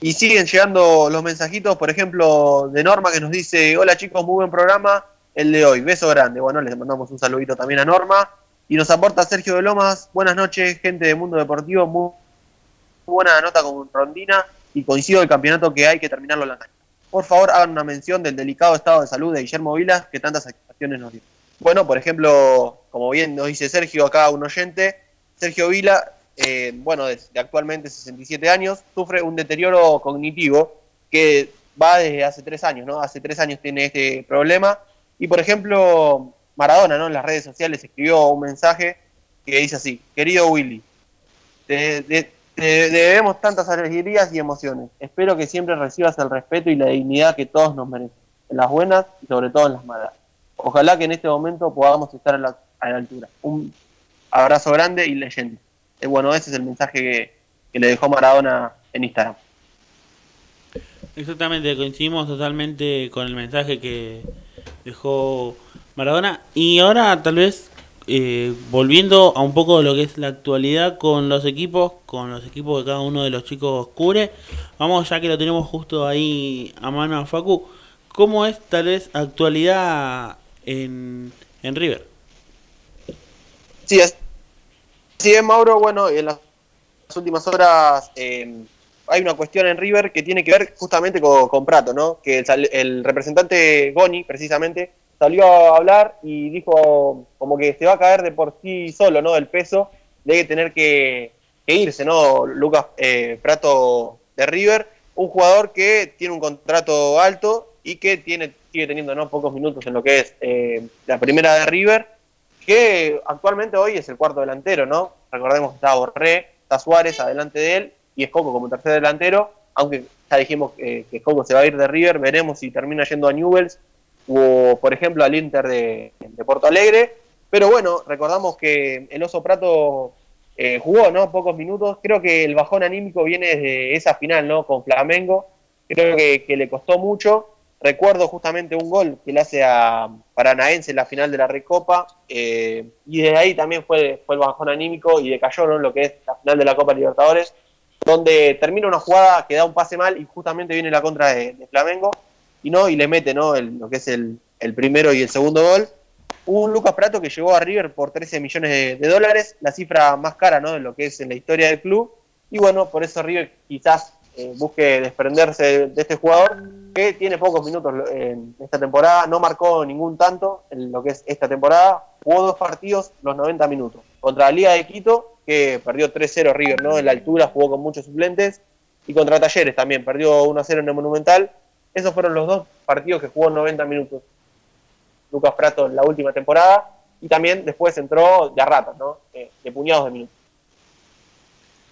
Y siguen llegando los mensajitos, por ejemplo, de Norma que nos dice, hola chicos, muy buen programa, el de hoy, beso grande. Bueno, les mandamos un saludito también a Norma. Y nos aporta Sergio de Lomas, buenas noches, gente de Mundo Deportivo, muy buena nota con Rondina y coincido el campeonato que hay que terminarlo en la cancha. Por favor, hagan una mención del delicado estado de salud de Guillermo Vilas que tantas satisfacciones nos dio. Bueno, por ejemplo, como bien nos dice Sergio, acá un oyente, Sergio Vila, eh, bueno, de, actualmente 67 años, sufre un deterioro cognitivo que va desde hace tres años, ¿no? Hace tres años tiene este problema. Y por ejemplo, Maradona, ¿no? En las redes sociales escribió un mensaje que dice así, querido Willy, te- te debemos tantas alegrías y emociones. Espero que siempre recibas el respeto y la dignidad que todos nos merecen, en las buenas y sobre todo en las malas. Ojalá que en este momento podamos estar a la, a la altura. Un abrazo grande y leyenda. Eh, bueno, ese es el mensaje que, que le dejó Maradona en Instagram. Exactamente, coincidimos totalmente con el mensaje que dejó Maradona. Y ahora tal vez eh, volviendo a un poco lo que es la actualidad con los equipos, con los equipos que cada uno de los chicos cubre, vamos ya que lo tenemos justo ahí a mano a Facu, ¿cómo es tal vez actualidad en, en River? Sí, es, sí, es Mauro. Bueno, en las últimas horas eh, hay una cuestión en River que tiene que ver justamente con, con Prato, ¿no? Que el, el representante Goni, precisamente, salió a hablar y dijo como que se va a caer de por sí solo, ¿no? El peso de tener que, irse, ¿no? Lucas eh, Prato de River, un jugador que tiene un contrato alto y que tiene sigue teniendo ¿no? pocos minutos en lo que es eh, la primera de River que actualmente hoy es el cuarto delantero, ¿no? Recordemos que está Borré, está Suárez adelante de él y Escoco como tercer delantero, aunque ya dijimos eh, que Escoco se va a ir de River, veremos si termina yendo a Newells o, por ejemplo, al Inter de, Porto Alegre. Pero bueno, recordamos que el Oso Prato eh, jugó, ¿no? Pocos minutos. Creo que el bajón anímico viene desde esa final, ¿no? Con Flamengo. Creo que, le costó mucho. Recuerdo justamente un gol que le hace a Paranaense en la final de la Recopa. eh, y desde ahí también fue, fue el bajón anímico y decayó, ¿no? Lo que es la final de la Copa Libertadores, donde termina una jugada que da un pase mal y justamente viene la contra de Flamengo y no y le mete, ¿no? El- lo que es el, el primero y el segundo gol. Un Lucas Prato que llegó a River por 13 millones de, dólares, la cifra más cara, ¿no? De lo que es en la historia del club. Y bueno, por eso River quizás eh, busque desprenderse de, de este jugador que tiene pocos minutos en esta temporada, no marcó ningún tanto en lo que es esta temporada, jugó dos partidos los 90 minutos. Contra la Liga de Quito, que perdió 3-0 River, ¿no? En la altura jugó con muchos suplentes, y contra Talleres también, perdió 1-0 en el Monumental. Esos fueron los dos partidos que jugó en 90 minutos Lucas Prato en la última temporada, y también después entró de a ratas, ¿no? Eh, de puñados de minutos.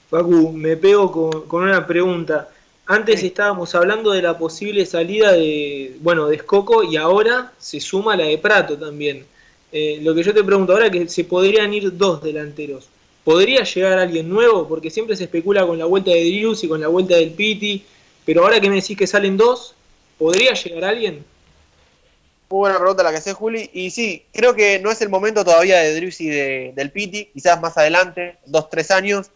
Facu, me pego con, con una pregunta. Antes estábamos hablando de la posible salida de, bueno, de Escoco y ahora se suma la de Prato también. Eh, lo que yo te pregunto ahora es que se podrían ir dos delanteros. ¿Podría llegar alguien nuevo? Porque siempre se especula con la vuelta de Drius y con la vuelta del Piti. Pero ahora que me decís que salen dos, ¿podría llegar alguien? Muy buena pregunta la que hace Juli. Y sí, creo que no es el momento todavía de Drius y de, del Piti, quizás más adelante, dos, tres años.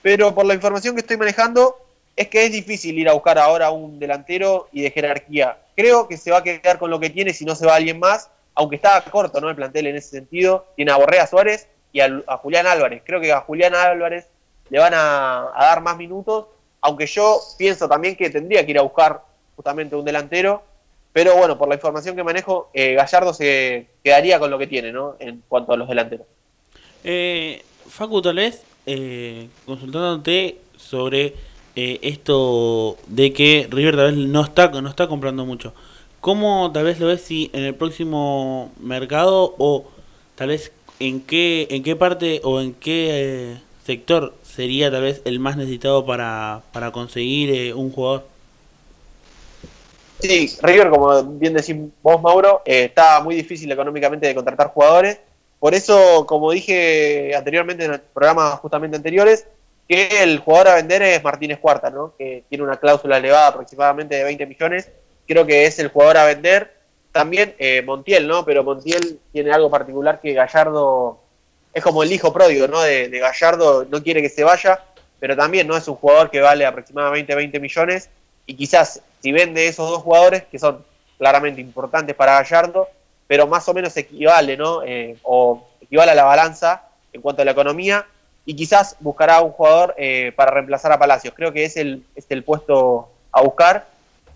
Pero por la información que estoy manejando, es que es difícil ir a buscar ahora un delantero y de jerarquía. Creo que se va a quedar con lo que tiene si no se va alguien más, aunque está corto ¿no? el plantel en ese sentido. Tiene a Borrea Suárez y a, Julián Álvarez. Creo que a Julián Álvarez le van a dar más minutos, aunque yo pienso también que tendría que ir a buscar justamente un delantero. Pero bueno, por la información que manejo, eh, Gallardo se quedaría con lo que tiene, ¿no? En cuanto a los delanteros. Eh, Facu, tal vez eh, consultándote sobre eh, esto de que River tal vez no está, no está comprando mucho. ¿Cómo tal vez lo ves si en el próximo mercado o tal vez en qué, en qué parte o en qué eh, sector sería tal vez el más necesitado para, para conseguir eh, un jugador? Sí, River, como bien decís vos, Mauro, eh, está muy difícil económicamente de contratar jugadores. Por eso, como dije anteriormente en el programa justamente anteriores, que el jugador a vender es Martínez Cuarta, ¿no? que tiene una cláusula elevada aproximadamente de 20 millones. Creo que es el jugador a vender. También eh, Montiel, ¿no? Pero Montiel tiene algo particular que Gallardo es como el hijo pródigo, ¿no? De, de Gallardo, no quiere que se vaya, pero también no es un jugador que vale aproximadamente 20 millones. Y quizás si vende esos dos jugadores, que son claramente importantes para Gallardo, pero más o menos equivale, ¿no? Eh, o equivale a la balanza en cuanto a la economía y quizás buscará un jugador eh, para reemplazar a Palacios. Creo que es el, es el puesto a buscar.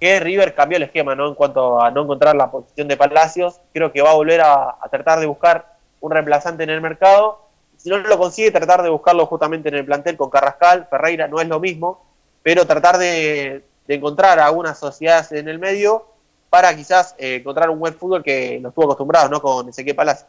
Que River cambió el esquema, ¿no? En cuanto a no encontrar la posición de Palacios, creo que va a volver a, a tratar de buscar un reemplazante en el mercado. Si no lo consigue, tratar de buscarlo justamente en el plantel con Carrascal, Ferreira, no es lo mismo, pero tratar de, de encontrar algunas sociedades en el medio para quizás eh, encontrar un buen fútbol que nos estuvo acostumbrados, ¿no? Con Ezequiel Palacios.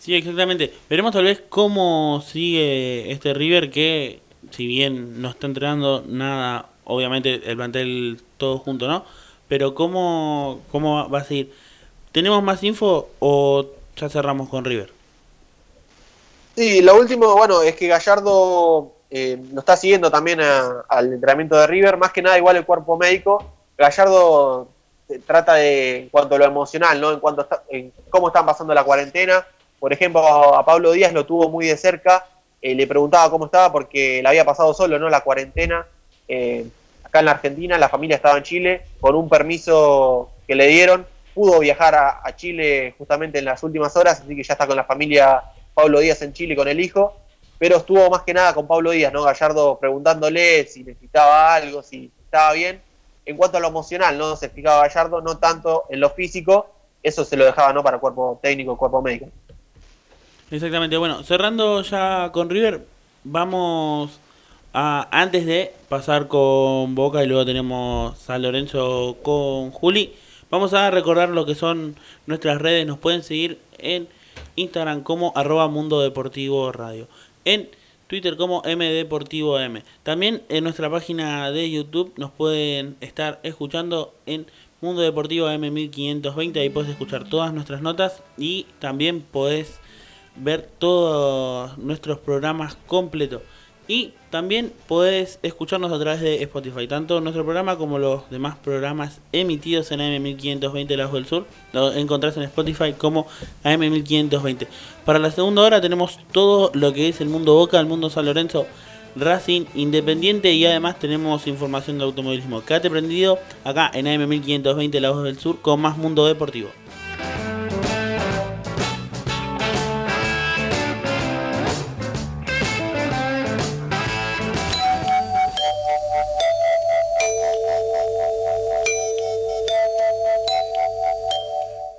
Sí, exactamente. Veremos tal vez cómo sigue este River que, si bien no está entrenando nada, obviamente el plantel todo junto, ¿no? Pero cómo, cómo va a seguir. ¿Tenemos más info o ya cerramos con River? Sí, lo último, bueno, es que Gallardo eh, lo está siguiendo también a- al entrenamiento de River, más que nada igual el cuerpo médico. Gallardo eh, trata de, en cuanto a lo emocional, ¿no? En cuanto a en cómo están pasando la cuarentena. Por ejemplo, a, Pablo Díaz lo tuvo muy de cerca, eh, le preguntaba cómo estaba porque le había pasado solo, ¿no? La cuarentena. eh, acá en la Argentina, la familia estaba en Chile, con un permiso que le dieron, pudo viajar a, a Chile justamente en las últimas horas, así que ya está con la familia Pablo Díaz en Chile con el hijo, pero estuvo más que nada con Pablo Díaz, ¿no? Gallardo preguntándole si necesitaba algo, si estaba bien. En cuanto a lo emocional, ¿no? Se explicaba Gallardo, no tanto en lo físico, eso se lo dejaba, ¿no? Para cuerpo técnico, cuerpo médico. Exactamente, bueno, cerrando ya con River, vamos a, antes de pasar con Boca y luego tenemos San Lorenzo con Juli, vamos a recordar lo que son nuestras redes, nos pueden seguir en Instagram como arroba Mundo Deportivo Radio, en Twitter como MDeportivo M, también en nuestra página de YouTube nos pueden estar escuchando en Mundo Deportivo M1520, ahí puedes escuchar todas nuestras notas y también podés ver todos nuestros programas completos. Y también podés escucharnos a través de Spotify, tanto nuestro programa como los demás programas emitidos en AM1520 La Voz del Sur. Lo encontrás en Spotify como AM1520. Para la segunda hora tenemos todo lo que es el mundo Boca, el mundo San Lorenzo, Racing Independiente y además tenemos información de automovilismo. Quédate prendido acá en AM1520 La Voz del Sur con más mundo deportivo.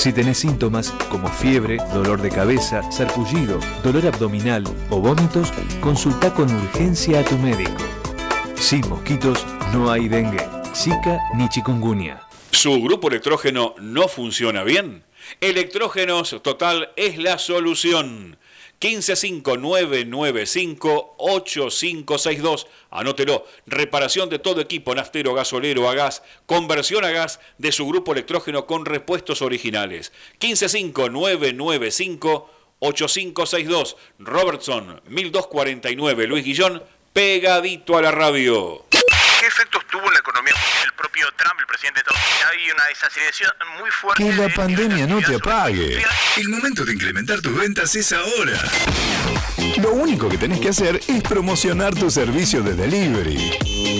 Si tenés síntomas como fiebre, dolor de cabeza, sarpullido, dolor abdominal o vómitos, consulta con urgencia a tu médico. Sin mosquitos no hay dengue, zika ni chikungunya. ¿Su grupo electrógeno no funciona bien? Electrógenos Total es la solución. 1559958562. Anótelo. Reparación de todo equipo naftero, gasolero, a gas. Conversión a gas de su grupo electrógeno con repuestos originales. 1559958562. Robertson 1249. Luis Guillón. Pegadito a la radio. ¿Qué efectos tuvo en la economía el propio Trump, el presidente de Estados Unidos? Hay una desaceleración muy fuerte. Que la de- pandemia no te apague. El momento de incrementar tus ventas es ahora. Lo único que tenés que hacer es promocionar tu servicio de delivery.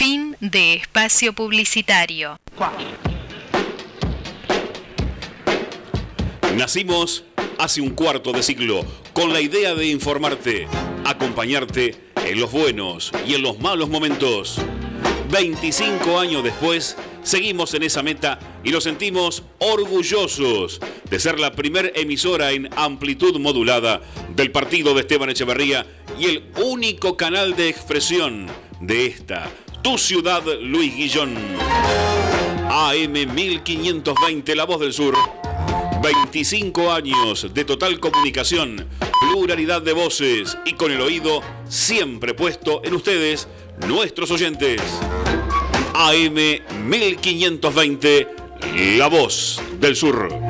Fin de espacio publicitario. Nacimos hace un cuarto de siglo con la idea de informarte, acompañarte en los buenos y en los malos momentos. 25 años después, seguimos en esa meta y nos sentimos orgullosos de ser la primer emisora en amplitud modulada del partido de Esteban Echeverría y el único canal de expresión de esta, tu ciudad, Luis Guillón. AM 1520, La Voz del Sur. 25 años de total comunicación, pluralidad de voces y con el oído siempre puesto en ustedes, nuestros oyentes. AM 1520, La Voz del Sur.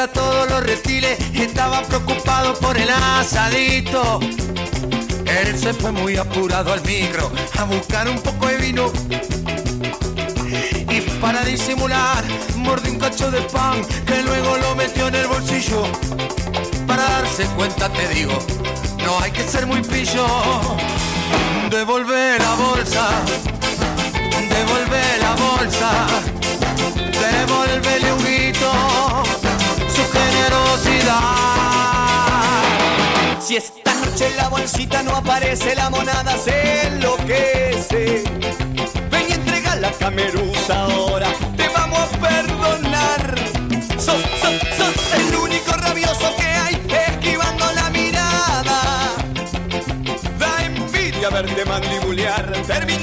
Mientras todos los reptiles estaban preocupados por el asadito, él se fue muy apurado al micro a buscar un poco de vino. Y para disimular, mordió un cacho de pan que luego lo metió en el bolsillo. Para darse cuenta, te digo, no hay que ser muy pillo. Devolve la bolsa, devolve la bolsa, devolvele un grito, Si esta noche en la bolsita no aparece, la monada se enloquece. Ven y entrega la camerusa ahora, te vamos a perdonar. Sos, sos, sos el único rabioso que hay, esquivando la mirada. Da envidia verte mandibulear, termina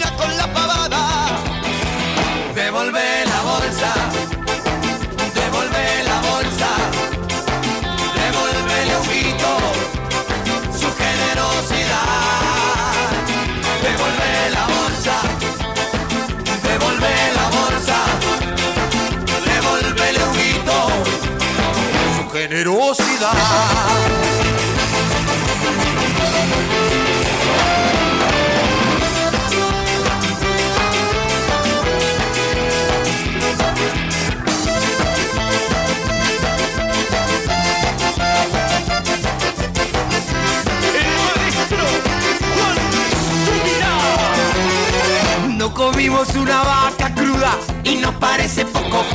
No comimos una vaca cruda y nos parece poco.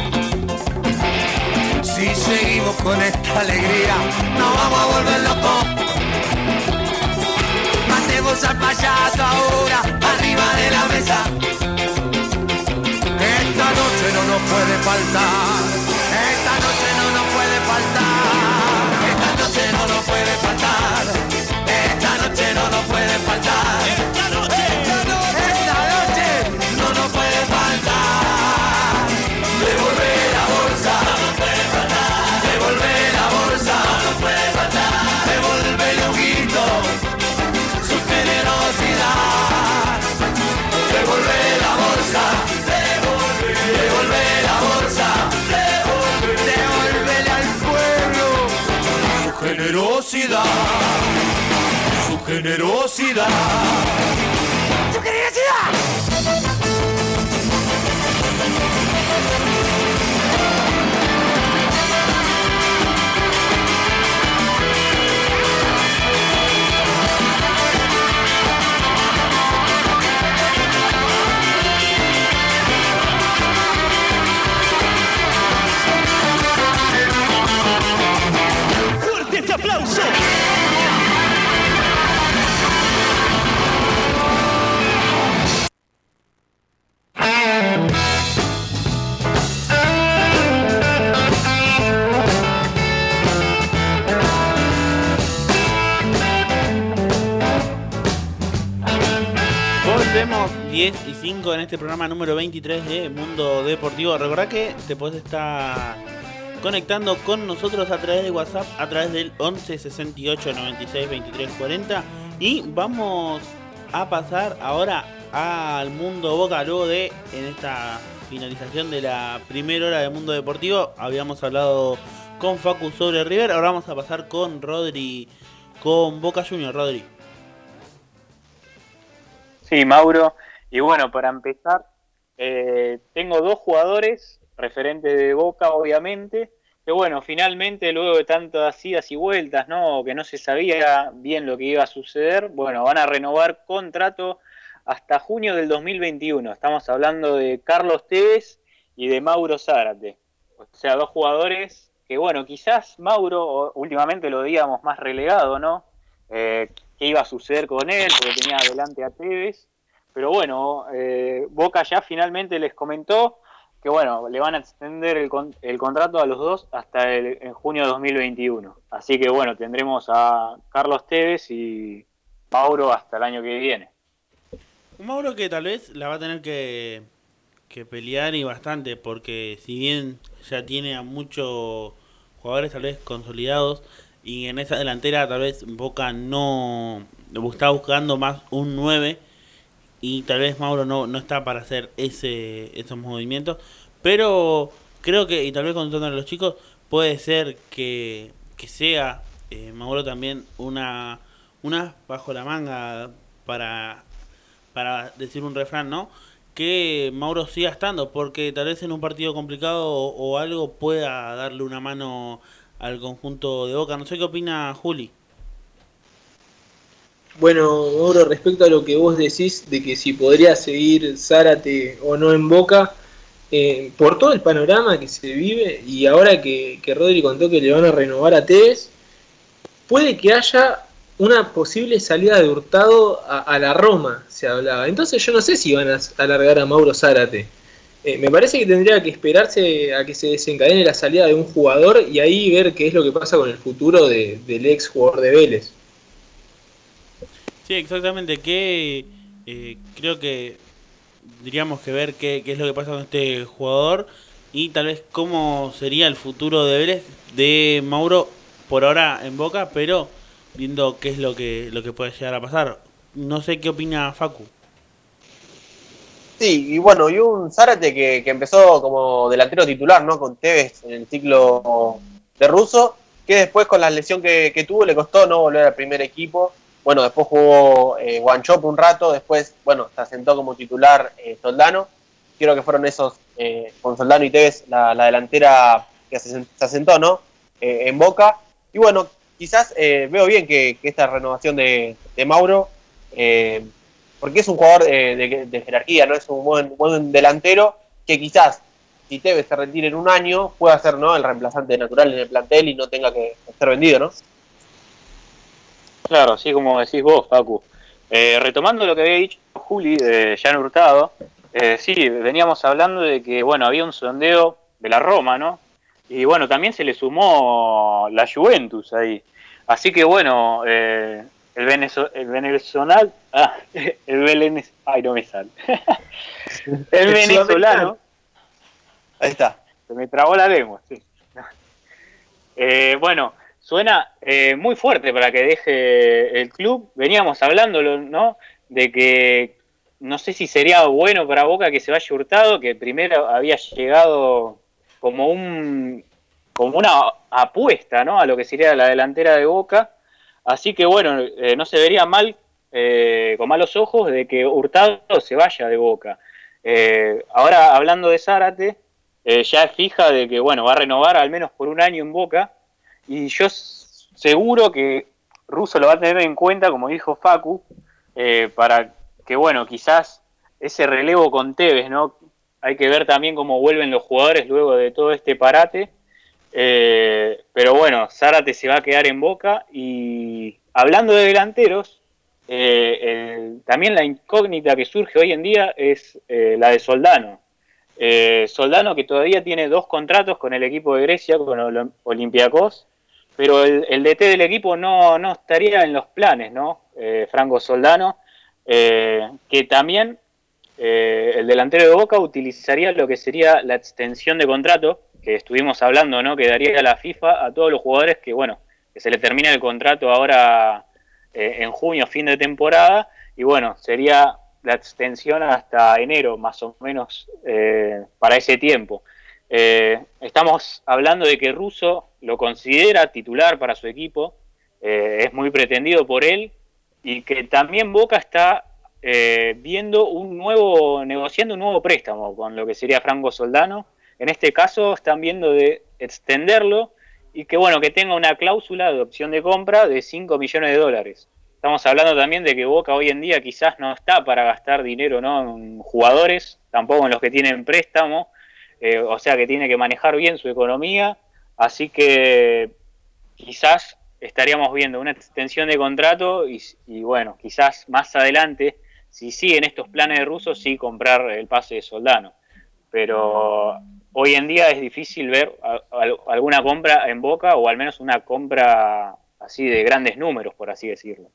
Si seguimos con esta alegría, nos vamos a volver locos. Matemos al payaso ahora, arriba de la mesa. Esta noche no nos puede faltar. Generosidad, su generosidad. ¡Fuerte ese aplauso! 10 y 5 en este programa número 23 de Mundo Deportivo. Recordá que te podés estar conectando con nosotros a través de WhatsApp, a través del 11 68 96 23 40. Y vamos a pasar ahora al Mundo Boca, luego de en esta finalización de la primera hora de Mundo Deportivo. Habíamos hablado con Facu sobre River, ahora vamos a pasar con Rodri, con Boca Junior, Rodri. Sí, Mauro. Y bueno, para empezar, eh, tengo dos jugadores referentes de Boca, obviamente, que bueno, finalmente luego de tantas idas y vueltas, ¿no? Que no se sabía bien lo que iba a suceder, bueno, van a renovar contrato hasta junio del 2021. Estamos hablando de Carlos Tevez y de Mauro Zárate. O sea, dos jugadores que, bueno, quizás Mauro últimamente lo digamos más relegado, ¿no? Eh, qué iba a suceder con él, porque tenía adelante a Tevez. Pero bueno, eh, Boca ya finalmente les comentó que bueno, le van a extender el, con- el contrato a los dos hasta el, en junio de 2021. Así que bueno, tendremos a Carlos Tevez y Mauro hasta el año que viene. Un Mauro que tal vez la va a tener que, que pelear y bastante, porque si bien ya tiene a muchos jugadores tal vez consolidados, y en esa delantera tal vez Boca no está buscando más un 9, y tal vez Mauro no, no está para hacer ese esos movimientos, pero creo que, y tal vez contando a los chicos, puede ser que, que sea eh, Mauro también una, una bajo la manga para para decir un refrán, ¿no? Que Mauro siga estando, porque tal vez en un partido complicado o, o algo pueda darle una mano al conjunto de Boca. No sé qué opina Juli. Bueno, Mauro, respecto a lo que vos decís de que si podría seguir Zárate o no en Boca, eh, por todo el panorama que se vive y ahora que, que Rodri contó que le van a renovar a Tevez, puede que haya una posible salida de Hurtado a, la Roma, se hablaba. Entonces yo no sé si van a alargar a Mauro Zárate. Eh, me parece que tendría que esperarse a que se desencadene la salida de un jugador y ahí ver qué es lo que pasa con el futuro de- del ex jugador de Vélez. Sí, exactamente. Que eh, creo que tendríamos que ver qué, es lo que pasa con este jugador y tal vez cómo sería el futuro de Vélez de Mauro por ahora en Boca, pero viendo qué es lo que lo que puede llegar a pasar. No sé qué opina Facu. Sí, y bueno, y un Zárate que, que empezó como delantero titular, ¿no? Con Tevez en el ciclo de Russo, que después con la lesión que, que tuvo le costó no volver al primer equipo. Bueno, después jugó eh, Guanchope un rato, después, bueno, se asentó como titular eh, Soldano. Creo que fueron esos, eh, con Soldano y Tevez, la, la delantera que se, se asentó, ¿no? Eh, en Boca. Y bueno, quizás eh, veo bien que, esta renovación de, de Mauro, eh, porque es un jugador de, de jerarquía, ¿no? Es un buen, buen delantero que quizás, si Tevez se retire en un año, pueda ser, ¿no? El reemplazante natural en el plantel y no tenga que ser vendido, ¿no? Claro, así como decís vos, Facu. Eh, retomando lo que había dicho Juli de Jan Hurtado, eh, sí, veníamos hablando de que, bueno, había un sondeo de la Roma, ¿no? Y bueno, también se le sumó la Juventus ahí. Así que bueno, eh, el, venezo el venezolano, ah, el venez, ay no me sale. el venezolano. Ahí está. se me trabó la lengua, sí. Eh, bueno, suena eh, muy fuerte para que deje el club. Veníamos hablando, ¿no? De que no sé si sería bueno para Boca que se vaya Hurtado, que primero había llegado como un como una apuesta, ¿no? A lo que sería la delantera de Boca. Así que bueno, eh, no se vería mal, eh, con malos ojos, de que Hurtado se vaya de Boca. Eh, ahora, hablando de Zárate, ya es fija de que, bueno, va a renovar al menos por un año en Boca. Y yo seguro que Russo lo va a tener en cuenta, como dijo Facu, eh, para que, bueno, quizás ese relevo con Tevez, ¿no? Hay que ver también cómo vuelven los jugadores luego de todo este parate. Eh, pero bueno, Zárate se va a quedar en Boca. Y hablando de delanteros, eh, también la incógnita que surge hoy en día es la de Soldano. Soldano que todavía tiene dos contratos con el equipo de Grecia, con Ol- Olympiacos, pero el, el DT del equipo no, no estaría en los planes, ¿no? Eh, Franco Soldano, eh, que también eh, el delantero de Boca utilizaría lo que sería la extensión de contrato, que estuvimos hablando, ¿no? Que daría la FIFA a todos los jugadores que, bueno, que se le termina el contrato ahora eh, en junio, fin de temporada, y bueno, sería la extensión hasta enero, más o menos, para ese tiempo. Estamos hablando de que Russo lo considera titular para su equipo, eh, es muy pretendido por él, y que también Boca está eh, viendo un nuevo, negociando un nuevo préstamo con lo que sería Franco Soldano. En este caso están viendo de extenderlo y que bueno, que tenga una cláusula de opción de compra de 5 millones de dólares. Estamos hablando también de que Boca hoy en día quizás no está para gastar dinero ¿no? en jugadores, tampoco en los que tienen préstamo, eh, o sea que tiene que manejar bien su economía, así que quizás estaríamos viendo una extensión de contrato y, bueno, quizás más adelante si siguen estos planes rusos, sí comprar el pase de Soldano. Pero hoy en día es difícil ver alguna compra en Boca o al menos una compra así de grandes números, por así decirlo.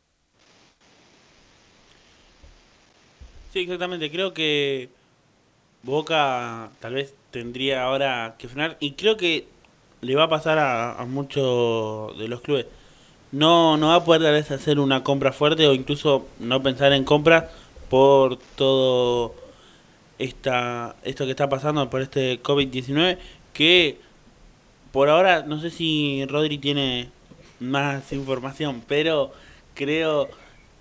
Sí, exactamente. Creo que Boca tal vez tendría ahora que frenar. Y creo que le va a pasar a, muchos de los clubes. No, no va a poder tal vez hacer una compra fuerte o incluso no pensar en compras por todo esta, esto que está pasando por este COVID-19. Que por ahora, no sé si Rodri tiene más información, pero creo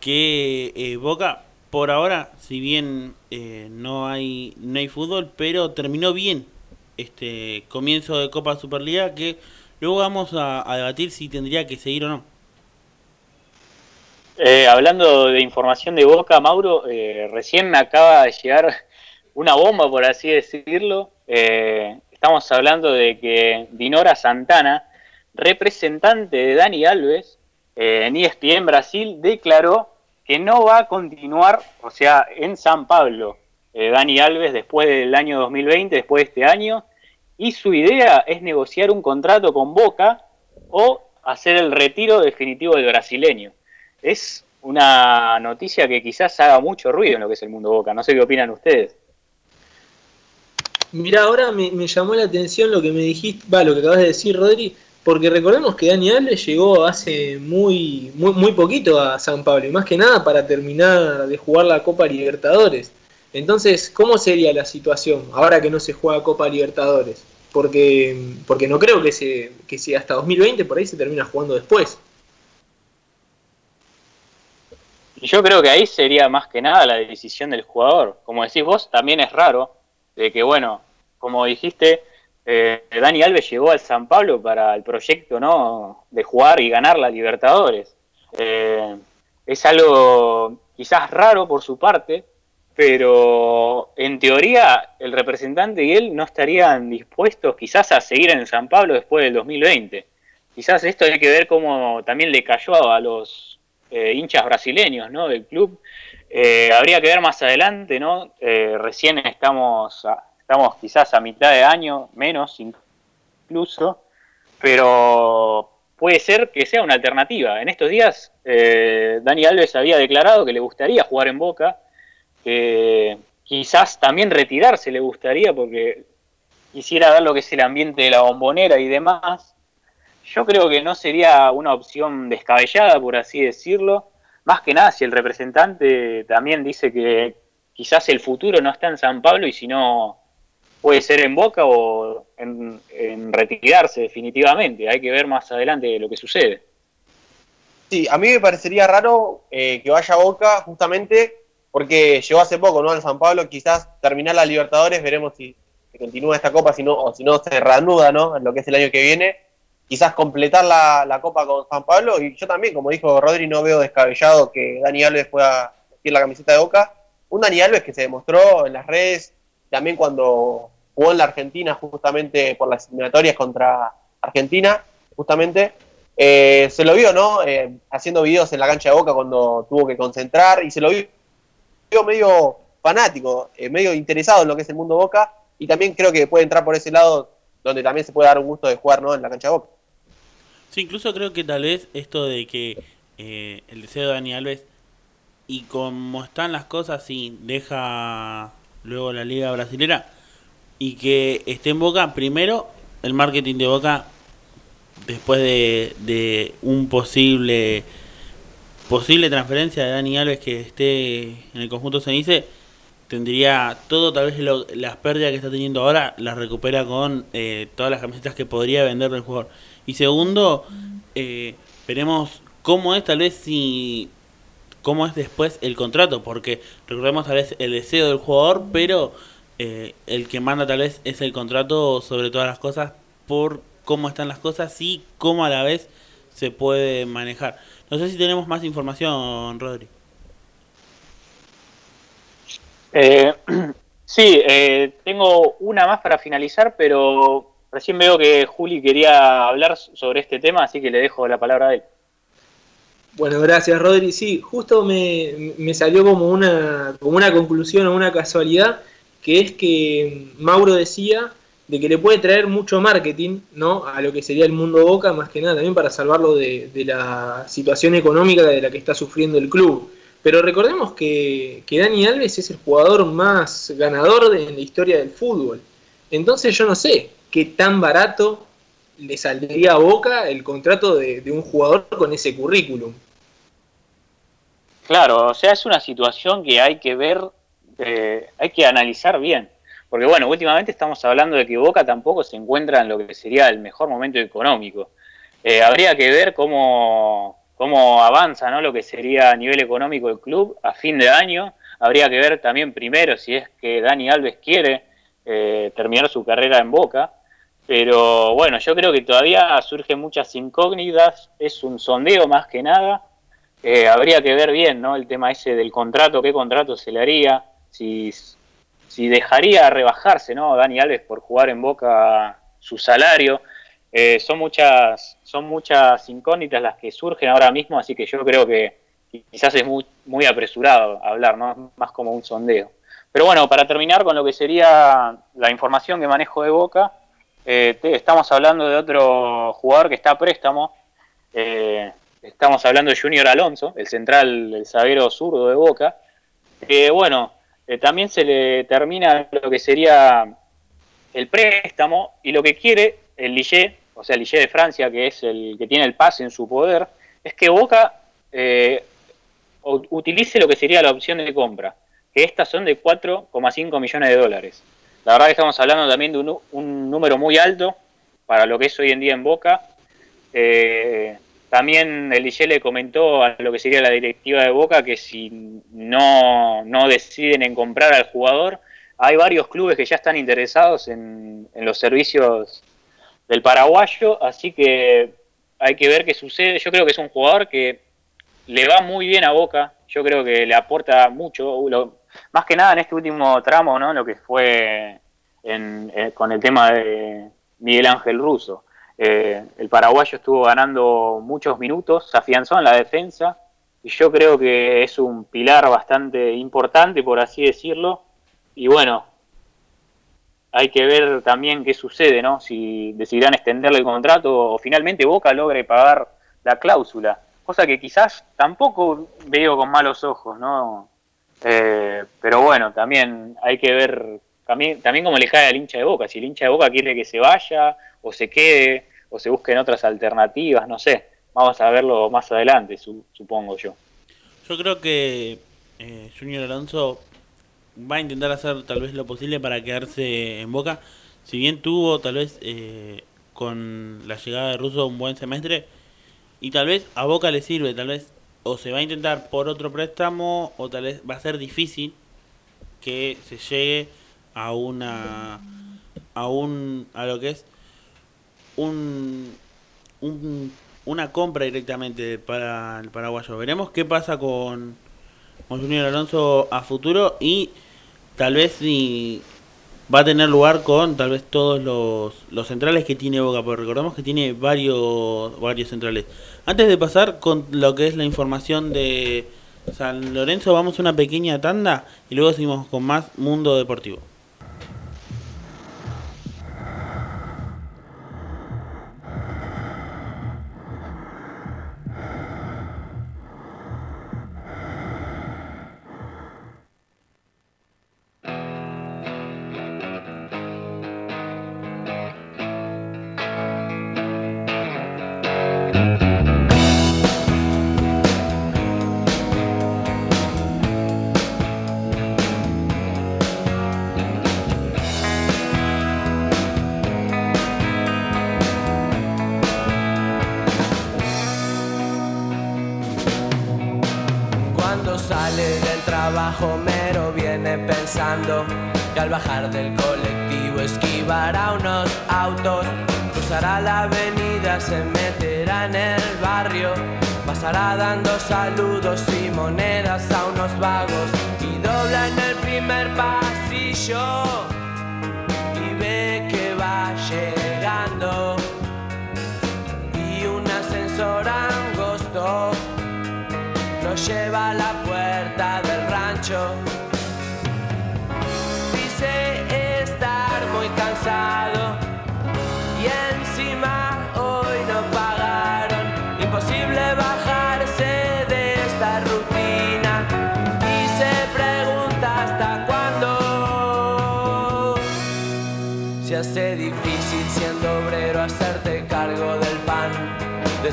que eh, Boca, por ahora, si bien eh, no hay no hay fútbol, pero terminó bien este comienzo de Copa Superliga que luego vamos a, debatir si tendría que seguir o no. Eh, hablando de información de Boca, Mauro, eh, recién acaba de llegar una bomba, por así decirlo. Eh, estamos hablando de que Dinora Santana, representante de Dani Alves eh, en ESPN Brasil, declaró que no va a continuar, o sea, en San Pablo, eh, Dani Alves después del año 2020, después de este año, y su idea es negociar un contrato con Boca o hacer el retiro definitivo del brasileño. Es una noticia que quizás haga mucho ruido en lo que es el mundo Boca. No sé qué opinan ustedes. Mira, ahora me, llamó la atención lo que me dijiste, va, lo que acabas de decir, Rodri, porque recordemos que Dani Alves llegó hace muy, muy, muy poquito a San Pablo, y más que nada para terminar de jugar la Copa Libertadores. Entonces, ¿cómo sería la situación ahora que no se juega Copa Libertadores? Porque, porque no creo que se, que si hasta 2020 por ahí se termina jugando después. Yo creo que ahí sería más que nada la decisión del jugador. Como decís vos, también es raro de que, bueno, como dijiste, eh, Dani Alves llegó al San Pablo para el proyecto, ¿no? De jugar y ganar la Libertadores. Eh, es algo quizás raro por su parte, pero en teoría el representante y él no estarían dispuestos quizás a seguir en San Pablo después del 2020. Quizás esto hay que ver cómo también le cayó a los eh, hinchas brasileños ¿no? del club. Eh, habría que ver más adelante, ¿no? Eh, recién estamos, estamos quizás a mitad de año, menos incluso, pero puede ser que sea una alternativa. En estos días, Dani Alves había declarado que le gustaría jugar en Boca, que quizás también retirarse le gustaría porque quisiera ver lo que es el ambiente de la bombonera y demás. Yo creo que no sería una opción descabellada, por así decirlo. Más que nada si el representante también dice que quizás el futuro no está en San Pablo y si no puede ser en Boca o en, en retirarse definitivamente. Hay que ver más adelante lo que sucede. Sí, a mí me parecería raro eh, que vaya a Boca justamente porque llegó hace poco, ¿no? Al San Pablo, quizás terminar la Libertadores, veremos si se continúa esta copa si no, o si no se reanuda, ¿no? En lo que es el año que viene. Quizás completar la, la copa con San Pablo y yo también, como dijo Rodri, no veo descabellado que Dani Alves pueda vestir la camiseta de Boca. Un Dani Alves que se demostró en las redes, también cuando jugó en la Argentina justamente por las eliminatorias contra Argentina, justamente, eh, se lo vio, ¿no? Eh, haciendo videos en la cancha de Boca cuando tuvo que concentrar y se lo vio medio fanático, eh, medio interesado en lo que es el mundo Boca y también creo que puede entrar por ese lado donde también se puede dar un gusto de jugar, ¿no? En la cancha de Boca. Sí, incluso creo que tal vez esto de que eh, el deseo de Dani Alves y como están las cosas, sí, deja luego la liga brasilera y que esté en Boca, primero el marketing de Boca después de, de un posible posible transferencia de Dani Alves que esté en el conjunto Cenice tendría todo tal vez lo- las pérdidas que está teniendo ahora las recupera con eh, todas las camisetas que podría vender el jugador. Y segundo eh, veremos cómo es tal vez si cómo es después el contrato porque recordemos tal vez el deseo del jugador pero eh, el que manda tal vez es el contrato sobre todas las cosas por cómo están las cosas y cómo a la vez se puede manejar no sé si tenemos más información Rodri Eh, sí, eh, tengo una más para finalizar, pero recién veo que Juli quería hablar sobre este tema, así que le dejo la palabra a él. Bueno, gracias Rodri. Sí, justo me, me salió como una, como una conclusión o una casualidad, que es que Mauro decía de que le puede traer mucho marketing ¿no? a lo que sería el mundo Boca, más que nada también para salvarlo de, la situación económica de la que está sufriendo el club. Pero recordemos que, que Dani Alves es el jugador más ganador de, en la historia del fútbol. Entonces yo no sé qué tan barato le saldría a Boca el contrato de, de un jugador con ese currículum. Claro, o sea, es una situación que hay que ver, eh, hay que analizar bien. Porque bueno, últimamente estamos hablando de que Boca tampoco se encuentra en lo que sería el mejor momento económico. Eh, habría que ver cómo, cómo avanza ¿no? lo que sería a nivel económico el club a fin de año. Habría que ver también primero si es que Dani Alves quiere eh, terminar su carrera en Boca. Pero bueno, yo creo que todavía surgen muchas incógnitas, es un sondeo más que nada. Eh, habría que ver bien ¿no? el tema ese del contrato, qué contrato se le haría, si, si dejaría rebajarse ¿no? Dani Alves por jugar en Boca su salario. Eh, son muchas son muchas incógnitas las que surgen ahora mismo, así que yo creo que quizás es muy, apresurado hablar, ¿no? más como un sondeo. Pero bueno, para terminar con lo que sería la información que manejo de Boca, eh, estamos hablando de otro jugador que está a préstamo. eh, estamos hablando de Junior Alonso, el central, el zaguero zurdo de Boca. Que bueno, eh, también se le termina lo que sería el préstamo y lo que quiere el Lille, o sea, el Lille de Francia, que es el que tiene el pase en su poder, es que Boca eh, utilice lo que sería la opción de compra, que estas son de 4,5 millones de dólares. La verdad que estamos hablando también de un número muy alto para lo que es hoy en día en Boca. Eh, también el le comentó a lo que sería la directiva de Boca que si no, no deciden en comprar al jugador, hay varios clubes que ya están interesados en, en los servicios del paraguayo, así que hay que ver qué sucede. Yo creo que es un jugador que le va muy bien a Boca, yo creo que le aporta mucho, más que nada en este último tramo, ¿no? Lo que fue en- eh, con el tema de Miguel Ángel Russo. Eh, el paraguayo estuvo ganando muchos minutos, se afianzó en la defensa y yo creo que es un pilar bastante importante, por así decirlo. Y bueno, hay que ver también qué sucede, ¿no? Si decidirán extenderle el contrato o finalmente Boca logre pagar la cláusula, cosa que quizás tampoco veo con malos ojos, ¿no? Eh, pero bueno, también hay que ver también, también cómo le cae al hincha de Boca, si el hincha de Boca quiere que se vaya o se quede o se busquen otras alternativas, no sé. Vamos a verlo más adelante, su- supongo yo. Yo creo que eh, Junior Alonso va a intentar hacer tal vez lo posible para quedarse en Boca. Si bien tuvo tal vez eh, con la llegada de Russo un buen semestre y tal vez a Boca le sirve, tal vez o se va a intentar por otro préstamo o tal vez va a ser difícil que se llegue a una a un a lo que es un, un una compra directamente para el paraguayo. Veremos qué pasa con, con Junior Alonso a futuro y tal vez si va a tener lugar con tal vez todos los, los centrales que tiene Boca, porque recordemos que tiene varios varios centrales. Antes de pasar con lo que es la información de San Lorenzo, vamos a una pequeña tanda y luego seguimos con más Mundo Deportivo.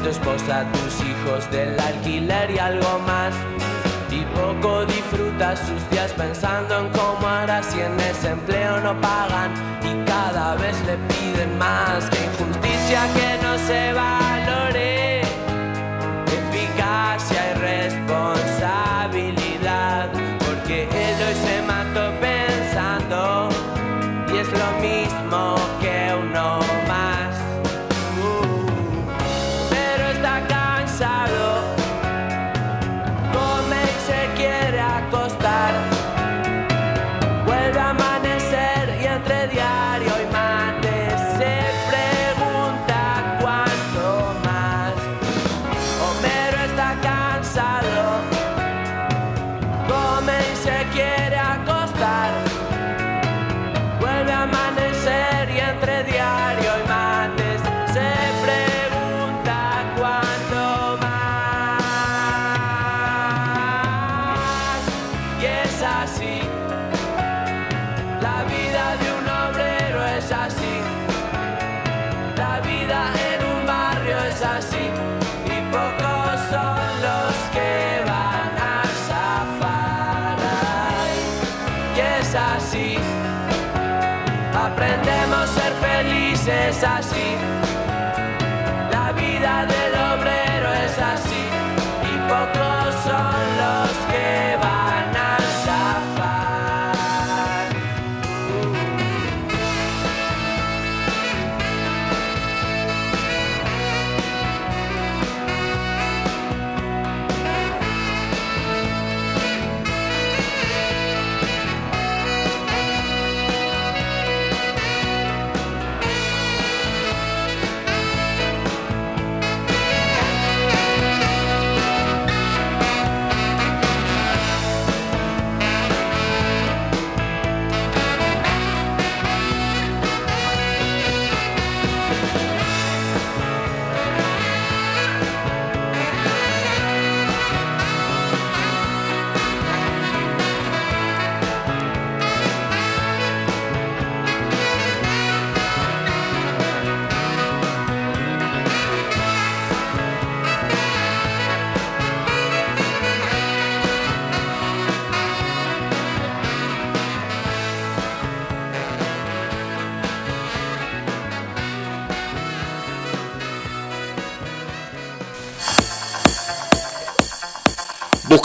Tu esposa, tus hijos, del alquiler y algo más. Y poco disfruta sus días pensando en cómo hará si en ese empleo no pagan y cada vez le piden más. Que injusticia que no se valore, felices así.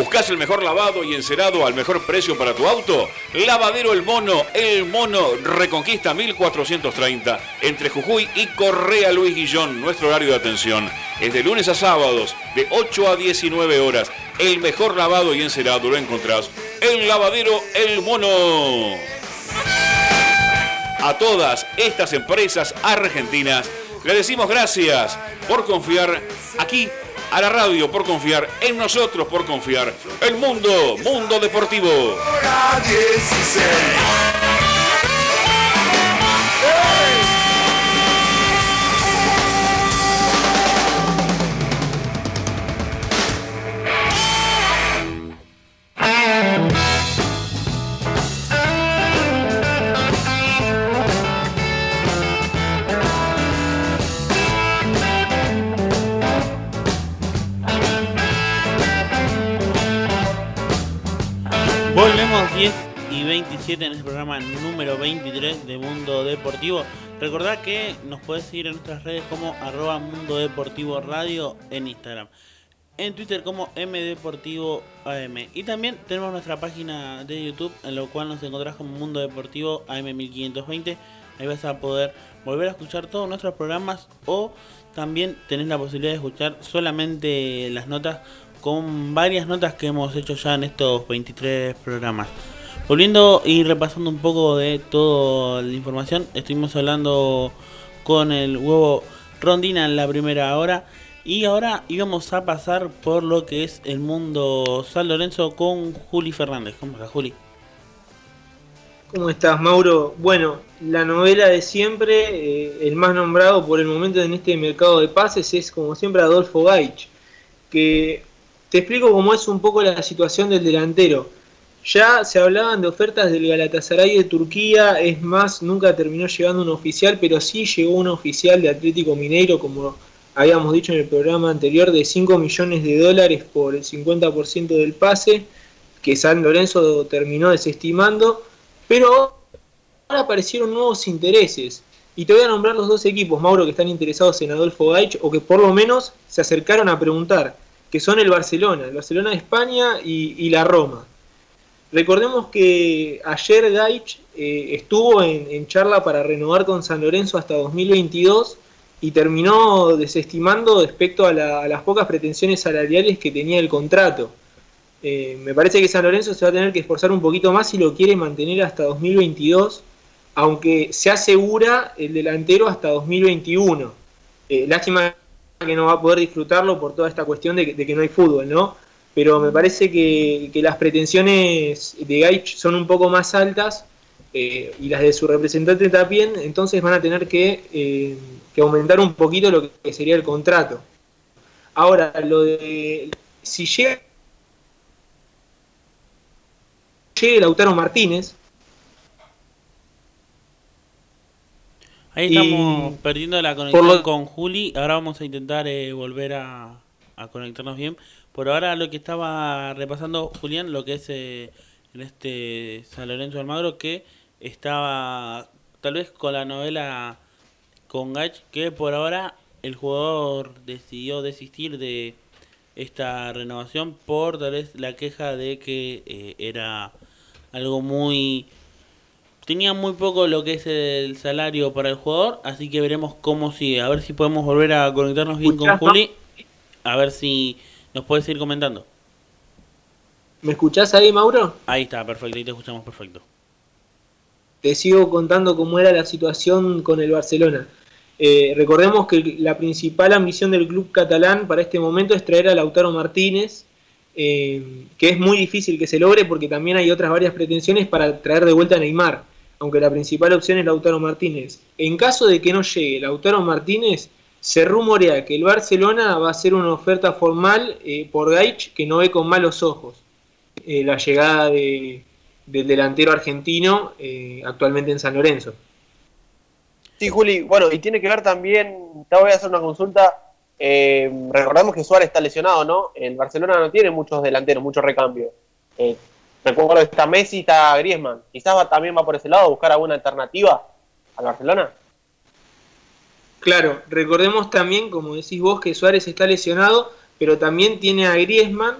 ¿Buscas el mejor lavado y encerado al mejor precio para tu auto? Lavadero El Mono, El Mono Reconquista 1430, entre Jujuy y Correa Luis Guillón. Nuestro horario de atención es de lunes a sábados, de 8 a 19 horas. El mejor lavado y encerado lo encontrás en Lavadero El Mono. A todas estas empresas argentinas le decimos gracias por confiar aquí a la radio por confiar, en nosotros por confiar. El mundo, mundo deportivo. Hora 16. Volvemos 10 y 27 en este programa número 23 de Mundo Deportivo. Recordad que nos podés seguir en nuestras redes como arroba Mundo Deportivo Radio en Instagram. En Twitter como MDeportivo AM. Y también tenemos nuestra página de YouTube en lo cual nos encontrás como Mundo Deportivo AM1520. Ahí vas a poder volver a escuchar todos nuestros programas o también tenés la posibilidad de escuchar solamente las notas con varias notas que hemos hecho ya en estos 23 programas. Volviendo y repasando un poco de toda la información, estuvimos hablando con el huevo Rondina en la primera hora y ahora íbamos a pasar por lo que es el mundo San Lorenzo con Juli Fernández. ¿Cómo estás, Juli? ¿Cómo estás, Mauro? Bueno, la novela de siempre, eh, el más nombrado por el momento en este mercado de pases es como siempre Adolfo Gaich, que te explico cómo es un poco la situación del delantero. Ya se hablaban de ofertas del Galatasaray de Turquía, es más, nunca terminó llegando un oficial, pero sí llegó un oficial de Atlético Mineiro, como habíamos dicho en el programa anterior, de 5 millones de dólares por el 50% del pase, que San Lorenzo terminó desestimando, pero ahora aparecieron nuevos intereses. Y te voy a nombrar los dos equipos, Mauro, que están interesados en Adolfo Gaich, o que por lo menos se acercaron a preguntar que son el Barcelona, el Barcelona de España y, la Roma. Recordemos que ayer Gaich eh, estuvo en, charla para renovar con San Lorenzo hasta 2022 y terminó desestimando respecto a, la, las pocas pretensiones salariales que tenía el contrato. Eh, me parece que San Lorenzo se va a tener que esforzar un poquito más si lo quiere mantener hasta 2022, aunque se asegura el delantero hasta 2021. Eh, lástima que no va a poder disfrutarlo por toda esta cuestión de, que no hay fútbol, ¿no? Pero me parece que, las pretensiones de Gaich son un poco más altas eh, y las de su representante también, entonces van a tener que, eh, que, aumentar un poquito lo que sería el contrato. Ahora, lo de si llega, Lautaro Martínez, Ahí estamos perdiendo la conexión lo... con Juli. Ahora vamos a intentar eh, volver a, a, conectarnos bien. Por ahora lo que estaba repasando Julián, lo que es eh, en este San Lorenzo Almagro, que estaba tal vez con la novela con Gach, que por ahora el jugador decidió desistir de esta renovación por tal vez la queja de que eh, era algo muy tenía muy poco lo que es el salario para el jugador, así que veremos cómo sigue. A ver si podemos volver a conectarnos bien con Juli. A ver si nos puedes ir comentando. ¿Me escuchás ahí, Mauro? Ahí está, perfecto, ahí te escuchamos perfecto. Te sigo contando cómo era la situación con el Barcelona. Eh, recordemos que la principal ambición del club catalán para este momento es traer a Lautaro Martínez, eh, que es muy difícil que se logre porque también hay otras varias pretensiones para traer de vuelta a Neymar aunque la principal opción es Lautaro Martínez. En caso de que no llegue Lautaro Martínez, se rumorea que el Barcelona va a hacer una oferta formal eh, por Gaich que no ve con malos ojos eh, la llegada de, del delantero argentino eh, actualmente en San Lorenzo. Sí, Juli, bueno, y tiene que ver también, te voy a hacer una consulta. recordamos que Suárez está lesionado, ¿no? El Barcelona no tiene muchos delanteros, muchos recambios. Recuerdo que está Messi está Griezmann. Quizás también va por ese lado a buscar alguna alternativa al Barcelona. Claro, recordemos también, como decís vos, que Suárez está lesionado, pero también tiene a Griezmann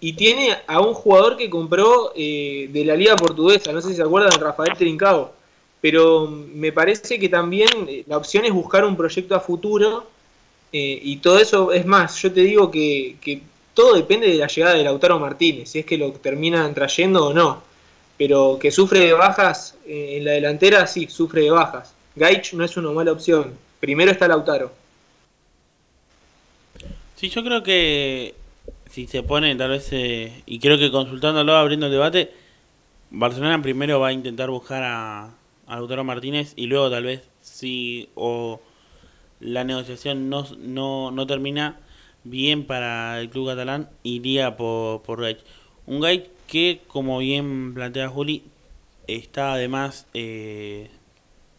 y tiene a un jugador que compró eh, de la Liga Portuguesa, no sé si se acuerdan, Rafael Trincao. Pero mm, me parece que también eh, la opción es buscar un proyecto a futuro eh, y todo eso, es más, yo te digo que todo depende de la llegada de Lautaro Martínez, si es que lo terminan trayendo o no. Pero que sufre de bajas eh, en la delantera, sí, sufre de bajas. Gaich no es una mala opción. Primero está Lautaro. Sí, yo creo que si se pone tal vez, eh, y creo que consultándolo, abriendo el debate, Barcelona primero va a intentar buscar a, a Lautaro Martínez y luego tal vez si o la negociación no, no, no termina bien para el club catalán, iría por, por Gaich. Un Gaich que, como bien plantea Juli, está además eh,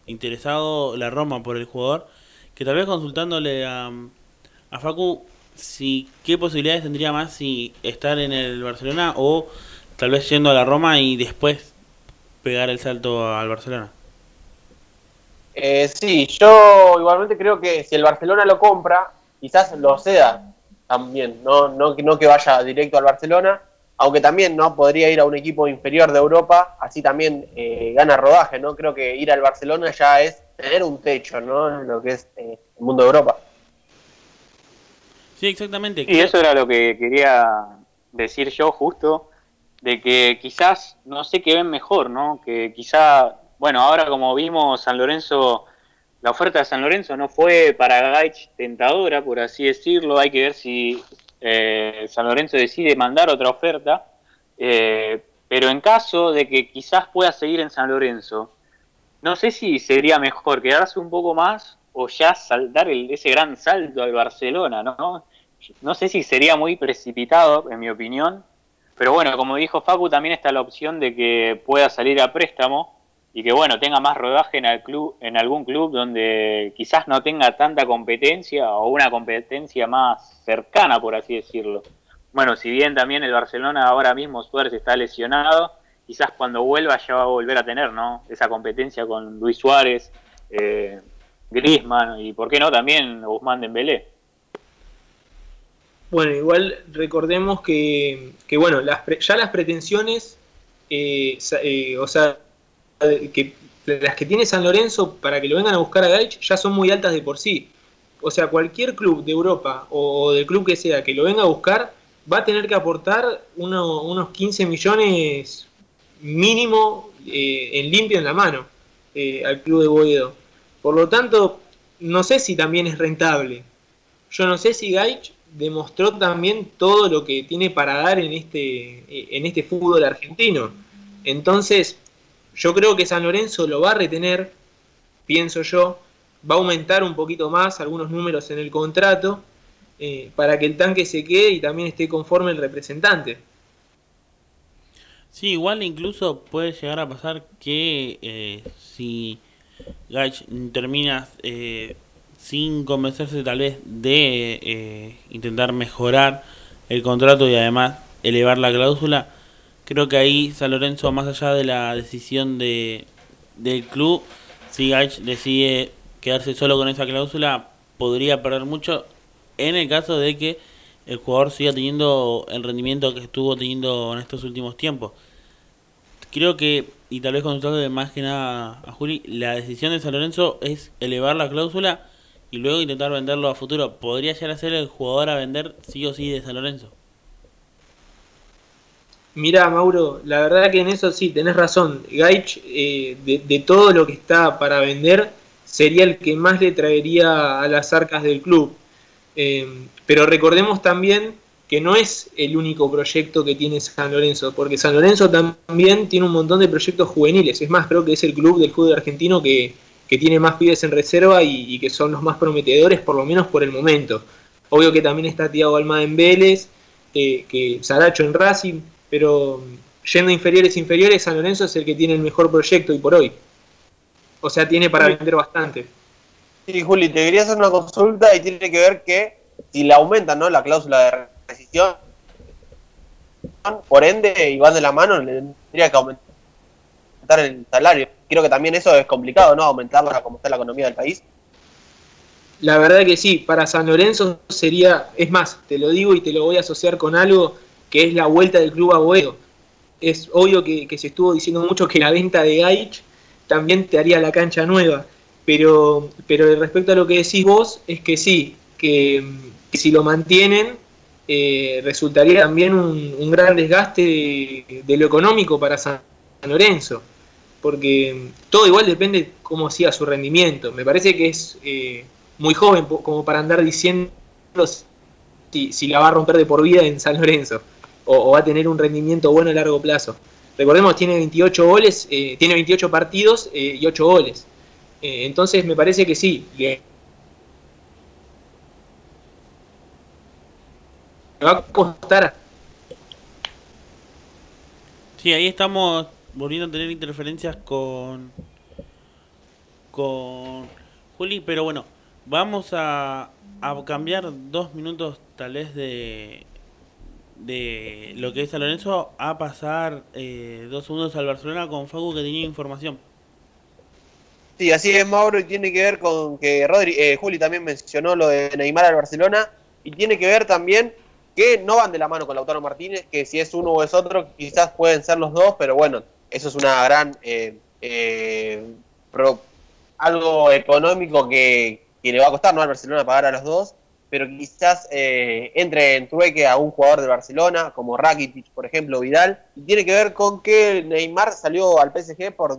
interesado la Roma por el jugador, que tal vez consultándole a, a Facu si qué posibilidades tendría más si estar en el Barcelona o tal vez yendo a la Roma y después pegar el salto al Barcelona. Eh, sí, yo igualmente creo que si el Barcelona lo compra, quizás lo ceda también, no, no, que- no que vaya directo al Barcelona, aunque también no podría ir a un equipo inferior de Europa, así también eh, gana rodaje, ¿no? Creo que ir al Barcelona ya es tener un techo, ¿no? En lo que es eh, el mundo de Europa. Sí, exactamente. Y eso era lo que quería decir yo justo, de que quizás, no sé qué ven mejor, ¿no? Que quizá, bueno, ahora como vimos San Lorenzo, la oferta de San Lorenzo no fue para Gaich tentadora, por así decirlo, hay que ver si eh, San Lorenzo decide mandar otra oferta, eh, pero en caso de que quizás pueda seguir en San Lorenzo, no sé si sería mejor quedarse un poco más o ya sal- dar el- ese gran salto al Barcelona, ¿no? No sé si sería muy precipitado, en mi opinión, pero bueno, como dijo Facu, también está la opción de que pueda salir a préstamo y que bueno, tenga más rodaje en, el club, en algún club donde quizás no tenga tanta competencia o una competencia más cercana, por así decirlo. Bueno, si bien también el Barcelona ahora mismo Suárez está lesionado, quizás cuando vuelva ya va a volver a tener, ¿no? Esa competencia con Luis Suárez, eh, Griezmann y por qué no también Guzmán Dembélé. Bueno, igual recordemos que, que bueno, las pre- ya las pretensiones, eh, eh, o sea, que las que tiene San Lorenzo para que lo vengan a buscar a Gaich ya son muy altas de por sí. O sea, cualquier club de Europa o, del club que sea que lo venga a buscar va a tener que aportar uno- unos 15 millones mínimo eh, en limpio en la mano eh, al club de Boedo. Por lo tanto, no sé si también es rentable. Yo no sé si Gaich demostró también todo lo que tiene para dar en este, en este fútbol argentino. Entonces, yo creo que San Lorenzo lo va a retener, pienso yo, va a aumentar un poquito más algunos números en el contrato eh, para que el tanque se quede y también esté conforme el representante. Sí, igual incluso puede llegar a pasar que eh, si Gaich termina eh, sin convencerse tal vez de intentar mejorar el contrato y además elevar la cláusula, creo que ahí San Lorenzo, más allá de la decisión de, del club, si Gaich decide quedarse solo con esa cláusula, podría perder mucho en el caso de que el jugador siga teniendo el rendimiento que estuvo teniendo en estos últimos tiempos. Creo que, y tal vez consultando más que nada a Juli, la decisión de San Lorenzo es elevar la cláusula y luego intentar venderlo a futuro. ¿Podría llegar a ser el jugador a vender sí o sí de San Lorenzo? Mira, Mauro, la verdad que en eso sí, tenés razón. Gaich, eh, de, todo lo que está para vender, sería el que más le traería a las arcas del club. Eh, pero recordemos también que no es el único proyecto que tiene San Lorenzo, porque San Lorenzo también tiene un montón de proyectos juveniles. Es más, creo que es el club del fútbol argentino que, que tiene más pibes en reserva y, y que son los más prometedores, por lo menos por el momento. Obvio que también está Tiago Almada en Vélez, eh, que Saracho en Racing, pero yendo inferiores inferiores, San Lorenzo es el que tiene el mejor proyecto y por hoy. O sea, tiene para vender bastante. Sí, Juli, te quería hacer una consulta y tiene que ver que si le aumentan ¿no? la cláusula de rescisión, por ende, y van de la mano, le tendría que aumentar el salario. Creo que también eso es complicado, ¿no? Aumentarla como está la economía del país. La verdad que sí, para San Lorenzo sería, es más, te lo digo y te lo voy a asociar con algo que es la vuelta del club a Boedo. Es obvio que, se estuvo diciendo mucho que la venta de Gaich también te haría la cancha nueva, pero, pero respecto a lo que decís vos, es que sí, que, si lo mantienen, eh, resultaría también un, gran desgaste de, lo económico para San Lorenzo, porque todo igual depende cómo siga su rendimiento. Me parece que es eh, muy joven como para andar diciendo si, si la va a romper de por vida en San Lorenzo o, va a tener un rendimiento bueno a largo plazo. Recordemos, tiene 28 goles, eh, tiene 28 partidos eh, y 8 goles. Eh, entonces me parece que sí, le va a costar Sí, ahí estamos volviendo a tener interferencias con con Juli, pero bueno, vamos a, a cambiar dos minutos tal vez de de lo que es San Lorenzo a pasar eh, dos segundos al Barcelona con Facu que tenía información. Sí, así es, Mauro, y tiene que ver con que Rodri, eh, Juli también mencionó lo de Neymar al Barcelona, y tiene que ver también que no van de la mano con Lautaro Martínez, que si es uno o es otro, quizás pueden ser los dos, pero bueno, eso es una gran. eh, eh, pro- algo económico que, que le va a costar ¿no? al Barcelona pagar a los dos, pero quizás eh, entre en trueque a un jugador de Barcelona, como Rakitic, por ejemplo, Vidal, y tiene que ver con que Neymar salió al PSG por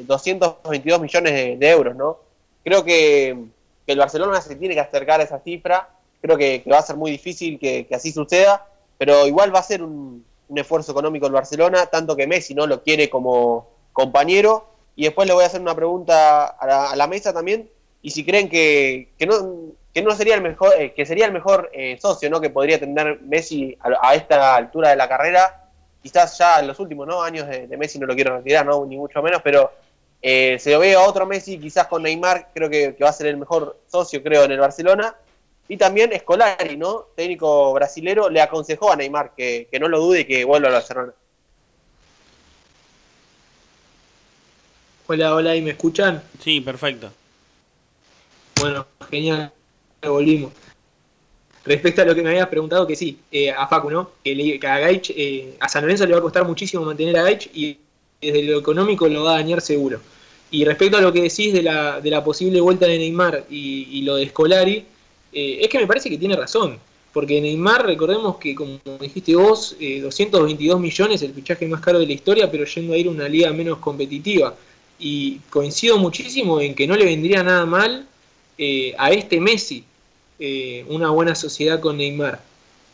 222 millones de, euros, ¿no? Creo que, que el Barcelona se tiene que acercar a esa cifra, creo que, va a ser muy difícil que, así suceda, pero igual va a ser un, un esfuerzo económico el Barcelona, tanto que Messi no lo quiere como compañero, y después le voy a hacer una pregunta a la, a la mesa también, y si creen que, que no que no sería el mejor eh, que sería el mejor eh, socio no que podría tener Messi a, a esta altura de la carrera. Quizás ya en los últimos ¿no? años de, de Messi no lo quiero retirar no ni mucho menos pero eh, se ve a otro Messi quizás con Neymar creo que, que va a ser el mejor socio creo en el Barcelona. Y también Scolari no técnico brasilero le aconsejó a Neymar que, que no lo dude y que vuelva a Barcelona. Hola, hola, ¿y me escuchan? Sí, perfecto. Bueno, genial, volvimos. Respecto a lo que me habías preguntado, que sí, eh, a Facu, ¿no? Que, le- a Gaich, eh, a San Lorenzo le va a costar muchísimo mantener a Gaich y desde lo económico lo va a dañar seguro. Y respecto a lo que decís de la, de la posible vuelta de Neymar y, lo de Scolari, eh, es que me parece que tiene razón. Porque Neymar, recordemos que, como dijiste vos, eh, 222 millones, el fichaje más caro de la historia, pero yendo a ir a una liga menos competitiva. Y coincido muchísimo en que no le vendría nada mal eh, a este Messi eh, una buena sociedad con Neymar.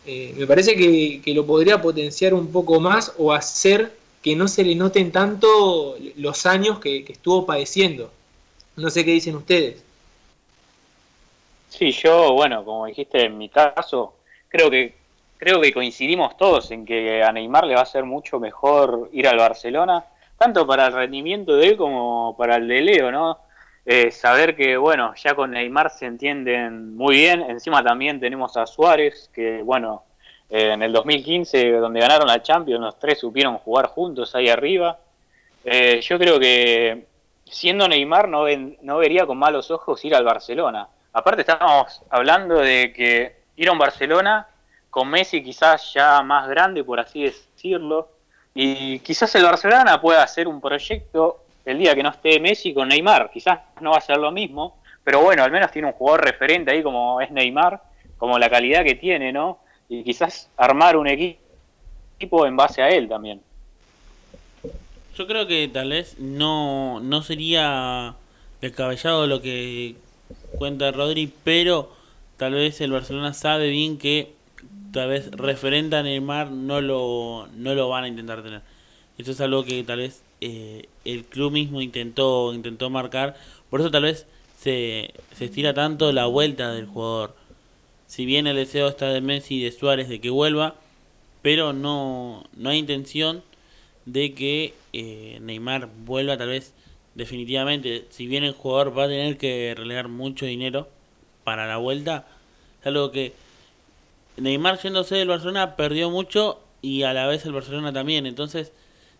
Eh, me parece que, que lo podría potenciar un poco más o hacer que no se le noten tanto los años que, que estuvo padeciendo. No sé qué dicen ustedes. Sí, yo, bueno, como dijiste en mi caso, creo que creo que coincidimos todos en que a Neymar le va a ser mucho mejor ir al Barcelona, tanto para el rendimiento de él como para el de Leo, ¿no? Eh, saber que, bueno, ya con Neymar se entienden muy bien, encima también tenemos a Suárez, que, bueno, eh, en el 2015, donde ganaron la Champions, los tres supieron jugar juntos ahí arriba. Eh, yo creo que siendo Neymar no, no vería con malos ojos ir al Barcelona. Aparte estábamos hablando de que ir a un Barcelona con Messi quizás ya más grande, por así decirlo, y quizás el Barcelona pueda hacer un proyecto el día que no esté Messi con Neymar. Quizás no va a ser lo mismo, pero bueno, al menos tiene un jugador referente ahí como es Neymar, como la calidad que tiene, ¿no? Y quizás armar un equi- equipo en base a él también. Yo creo que tal vez no, no sería descabellado lo que cuenta Rodri, pero tal vez el Barcelona sabe bien que tal vez referente a Neymar no lo, no lo van a intentar tener. Eso es algo que tal vez eh, el club mismo intentó, intentó marcar, por eso tal vez se, se estira tanto la vuelta del jugador. Si bien el deseo está de Messi y de Suárez de que vuelva, pero no, no hay intención de que eh, Neymar vuelva tal vez definitivamente, si bien el jugador va a tener que relegar mucho dinero para la vuelta, es algo que Neymar yéndose del Barcelona perdió mucho y a la vez el Barcelona también, entonces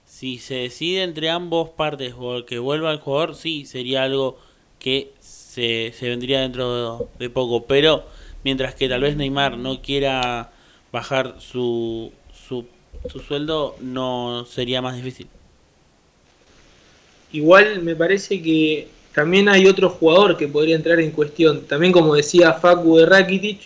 si se decide entre ambos partes que vuelva el jugador, sí, sería algo que se, se vendría dentro de poco, pero mientras que tal vez Neymar no quiera bajar su, su, su sueldo, no sería más difícil. Igual me parece que también hay otro jugador que podría entrar en cuestión. También como decía Facu de Rakitic,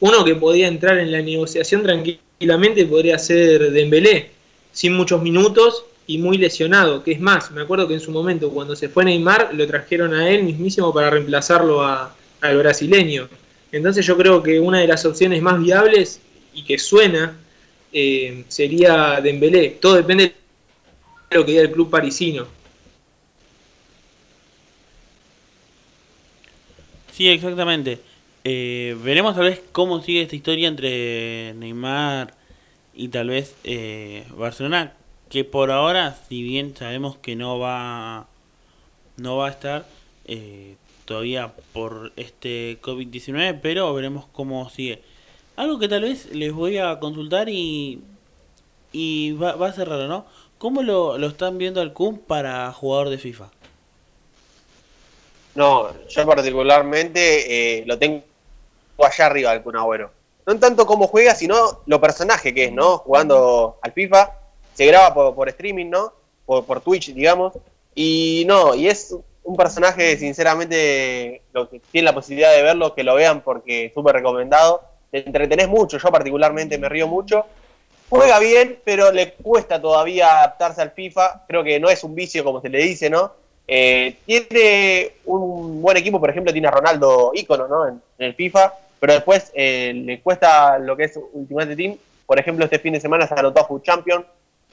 uno que podía entrar en la negociación tranquilamente podría ser Dembélé, sin muchos minutos y muy lesionado. Que es más, me acuerdo que en su momento cuando se fue Neymar lo trajeron a él mismísimo para reemplazarlo a- al brasileño. Entonces yo creo que una de las opciones más viables y que suena eh, sería Dembélé. Todo depende de lo que diga el club parisino. Sí, exactamente. Eh, veremos tal vez cómo sigue esta historia entre Neymar y tal vez eh, Barcelona, que por ahora, si bien sabemos que no va no va a estar eh, todavía por este COVID-19, pero veremos cómo sigue. Algo que tal vez les voy a consultar y, y va, va a ser raro, ¿no? ¿Cómo lo, lo están viendo al Kun para jugador de FIFA? No, yo particularmente eh, lo tengo allá arriba al Kun Agüero. No tanto cómo juega, sino lo personaje que es, ¿no? Jugando al FIFA. Se graba por, streaming, ¿no? Por, Twitch, digamos. Y no, y es un personaje, sinceramente, lo que tiene la posibilidad de verlo, que lo vean porque es súper recomendado. Te entretenés mucho, yo particularmente me río mucho. Juega bien, pero le cuesta todavía adaptarse al FIFA. Creo que no es un vicio, como se le dice, ¿no? Eh, tiene un buen equipo, por ejemplo, tiene a Ronaldo ícono ¿no? en, en el FIFA, pero después eh, le cuesta lo que es Ultimate Team. Por ejemplo, este fin de semana se anotó a Food Champion,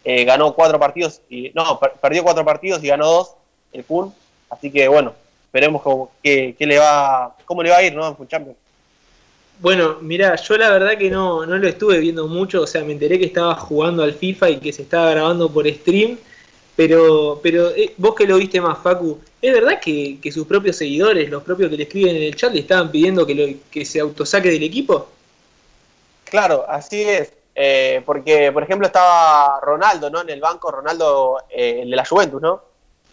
eh, ganó cuatro partidos, y no, per- perdió cuatro partidos y ganó dos, el Kun. Así que bueno, esperemos cómo, qué, qué le va, cómo le va a ir ¿no? en Champion. Bueno, mira, yo la verdad que no, no lo estuve viendo mucho, o sea, me enteré que estaba jugando al FIFA y que se estaba grabando por stream, pero, pero eh, vos que lo viste más, Facu, ¿es verdad que, sus propios seguidores, los propios que le escriben en el chat, le estaban pidiendo que, lo, que se autosaque del equipo? Claro, así es. Eh, porque, por ejemplo, estaba Ronaldo, ¿no? En el banco, Ronaldo, eh, el de la Juventus, ¿no?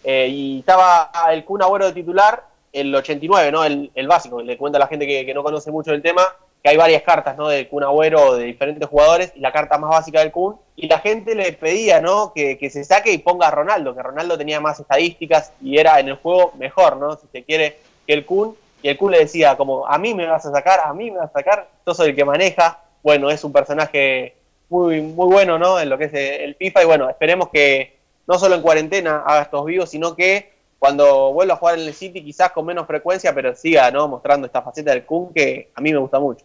Eh, y estaba el Kun Agüero de titular, el 89, ¿no? El, el básico. Le cuenta a la gente que, que no conoce mucho del tema que hay varias cartas, ¿no? Del Kun Agüero de diferentes jugadores y la carta más básica del Kun. Y la gente le pedía, ¿no? Que, que se saque y ponga a Ronaldo, que Ronaldo tenía más estadísticas y era en el juego mejor, ¿no? Si se quiere, que el Kun. Y el Kun le decía, como, a mí me vas a sacar, a mí me vas a sacar, yo soy el que maneja. Bueno, es un personaje muy, muy bueno, ¿no? En lo que es el FIFA. Y bueno, esperemos que no solo en cuarentena haga estos vivos, sino que cuando vuelva a jugar en el City, quizás con menos frecuencia, pero siga, ¿no? Mostrando esta faceta del Kun que a mí me gusta mucho.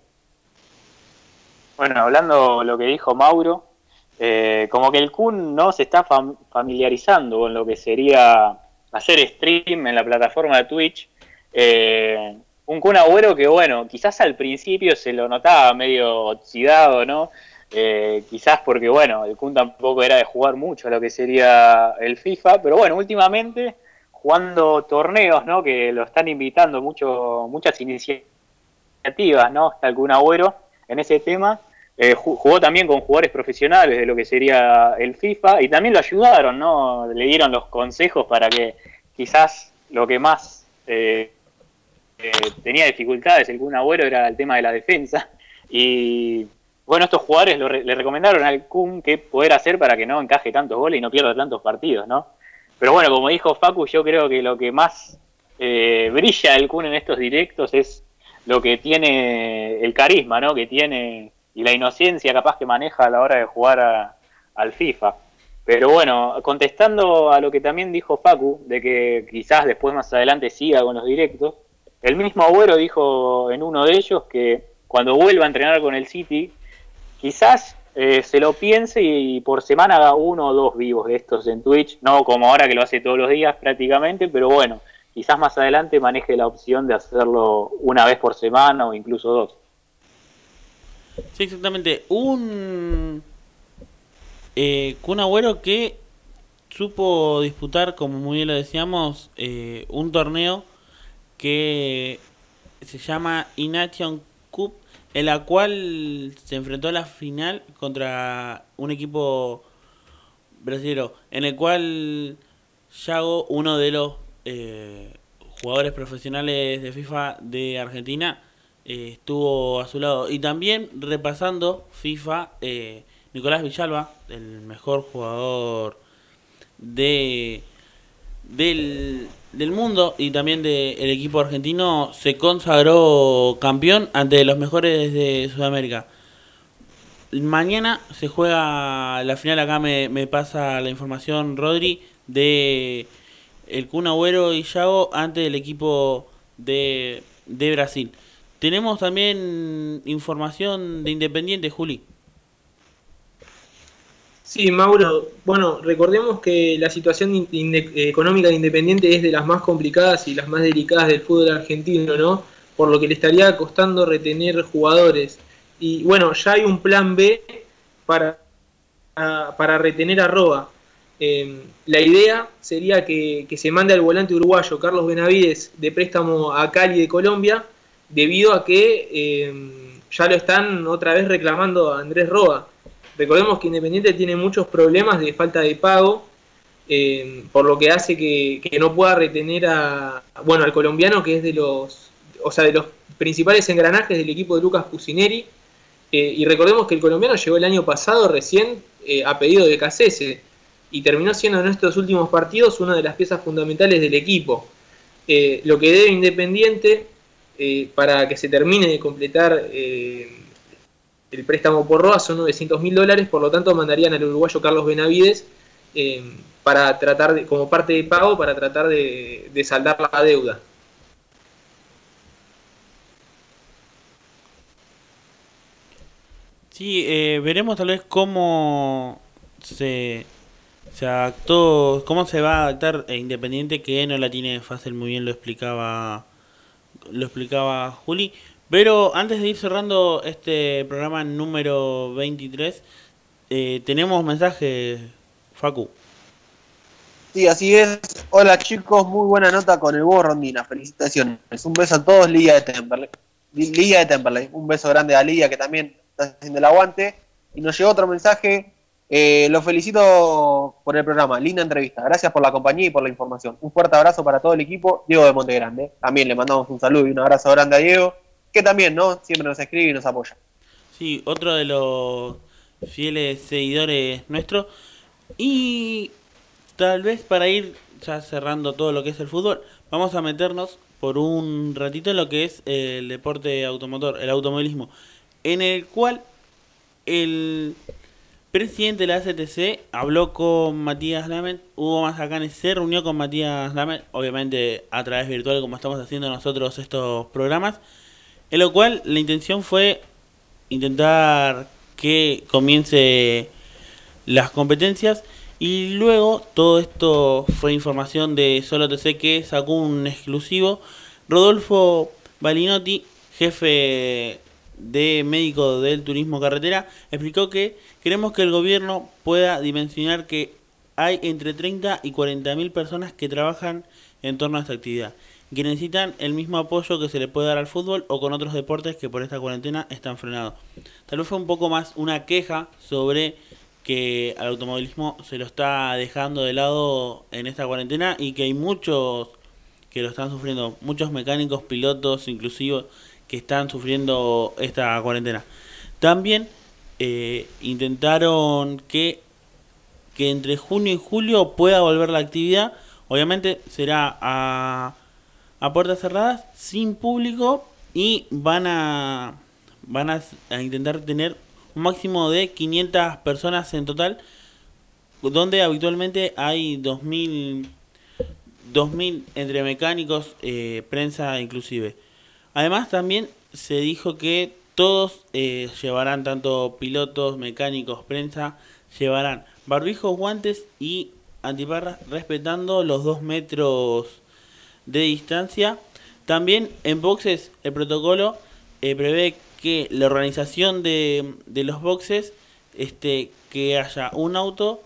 Bueno, hablando lo que dijo Mauro, eh, como que el Kun no se está fam- familiarizando con lo que sería hacer stream en la plataforma de Twitch. Eh, un Kun Agüero que, bueno, quizás al principio se lo notaba medio oxidado, ¿no? Eh, quizás porque, bueno, el Kun tampoco era de jugar mucho a lo que sería el FIFA, pero bueno, últimamente jugando torneos, ¿no? Que lo están invitando mucho, muchas iniciativas, ¿no? Está el Kun Agüero en ese tema. Eh, ju- jugó también con jugadores profesionales de lo que sería el FIFA y también lo ayudaron, ¿no? Le dieron los consejos para que quizás lo que más eh, eh, tenía dificultades el Kun Agüero era el tema de la defensa y bueno, estos jugadores le recomendaron al Kun qué poder hacer para que no encaje tantos goles y no pierda tantos partidos, ¿no? Pero bueno, como dijo Facu, yo creo que lo que más eh, brilla el Kun en estos directos es lo que tiene el carisma, ¿no? Que tiene y la inocencia capaz que maneja a la hora de jugar a- al FIFA. Pero bueno, contestando a lo que también dijo Facu, de que quizás después más adelante siga con los directos, el mismo Agüero dijo en uno de ellos que cuando vuelva a entrenar con el City, quizás eh, se lo piense y por semana haga uno o dos vivos de estos en Twitch, no como ahora que lo hace todos los días prácticamente, pero bueno, quizás más adelante maneje la opción de hacerlo una vez por semana o incluso dos. Sí, exactamente. Un eh, Kun que supo disputar, como muy bien lo decíamos, eh, un torneo que se llama Ination Cup, en la cual se enfrentó a la final contra un equipo brasileño, en el cual Yago, uno de los eh, jugadores profesionales de FIFA de Argentina, eh, estuvo a su lado. Y también repasando FIFA, eh, Nicolás Villalba, el mejor jugador de del, del mundo y también del equipo argentino, se consagró campeón ante los mejores de Sudamérica. Mañana se juega la final, acá me, me pasa la información Rodri, de el Kun y Yago ante el equipo de, de Brasil. Tenemos también información de Independiente, Juli. Sí, Mauro. Bueno, recordemos que la situación inde- económica de Independiente es de las más complicadas y las más delicadas del fútbol argentino, ¿no? Por lo que le estaría costando retener jugadores. Y bueno, ya hay un plan B para, para retener a Roa. Eh, la idea sería que, que se mande al volante uruguayo Carlos Benavides de préstamo a Cali de Colombia, debido a que eh, ya lo están otra vez reclamando a Andrés Roa. Recordemos que Independiente tiene muchos problemas de falta de pago, eh, por lo que hace que, que no pueda retener a, bueno, al colombiano que es de los, o sea, de los principales engranajes del equipo de Lucas Pusineri. Eh, y recordemos que el colombiano llegó el año pasado recién eh, a pedido de Cacese y terminó siendo en estos últimos partidos una de las piezas fundamentales del equipo. Lo que debe Independiente eh, para que se termine de completar eh, el préstamo por Roa son 900 mil dólares, por lo tanto mandarían al uruguayo Carlos Benavides eh, para tratar de, como parte de pago para tratar de, de saldar la deuda. Sí, veremos tal vez cómo se, se adaptó, cómo se va a adaptar e Independiente, que no la tiene fácil, muy bien lo explicaba, lo explicaba Juli. Pero antes de ir cerrando este programa número 23, eh, tenemos mensaje, Facu. Sí, así es. Hola chicos, muy buena nota con el Bobo Rondina. Felicitaciones. Un beso a todos, Liga de Temperley. Li- Liga de Temperley. Un beso grande a Liga que también está haciendo el aguante. Y nos llegó otro mensaje. Eh, los felicito por el programa. Linda entrevista. Gracias por la compañía y por la información. Un fuerte abrazo para todo el equipo. Diego de Montegrande. También le mandamos un saludo y un abrazo grande a Diego. Que también, ¿no? Siempre nos escribe y nos apoya. Sí, otro de los fieles seguidores nuestros. Y tal vez para ir ya cerrando todo lo que es el fútbol, vamos a meternos por un ratito en lo que es el deporte automotor, el automovilismo, en el cual el presidente de la CTC habló con Matías Lamen, Hugo Mazacanes se reunió con Matías Lamen, obviamente a través virtual como estamos haciendo nosotros estos programas, en lo cual la intención fue intentar que comience las competencias y luego todo esto fue información de Solo TC que sacó un exclusivo. Rodolfo Balinotti, jefe de médico del turismo carretera, explicó que queremos que el gobierno pueda dimensionar que hay entre 30 y 40 mil personas que trabajan en torno a esta actividad, que necesitan el mismo apoyo que se le puede dar al fútbol o con otros deportes que por esta cuarentena están frenados. Tal vez fue un poco más una queja sobre que al automovilismo se lo está dejando de lado en esta cuarentena y que hay muchos que lo están sufriendo, muchos mecánicos, pilotos, inclusive que están sufriendo esta cuarentena. También eh, intentaron que, que entre junio y julio pueda volver la actividad. Obviamente será a, a puertas cerradas, sin público y van a, van a, intentar tener un máximo de 500 personas en total, donde habitualmente hay 2000, 2000 entre mecánicos, eh, prensa inclusive. Además también se dijo que todos eh, llevarán, tanto pilotos, mecánicos, prensa, llevarán barbijos, guantes y antiparras respetando los 2 metros de distancia. También en boxes el protocolo eh, prevé que la organización de, los boxes este que haya un auto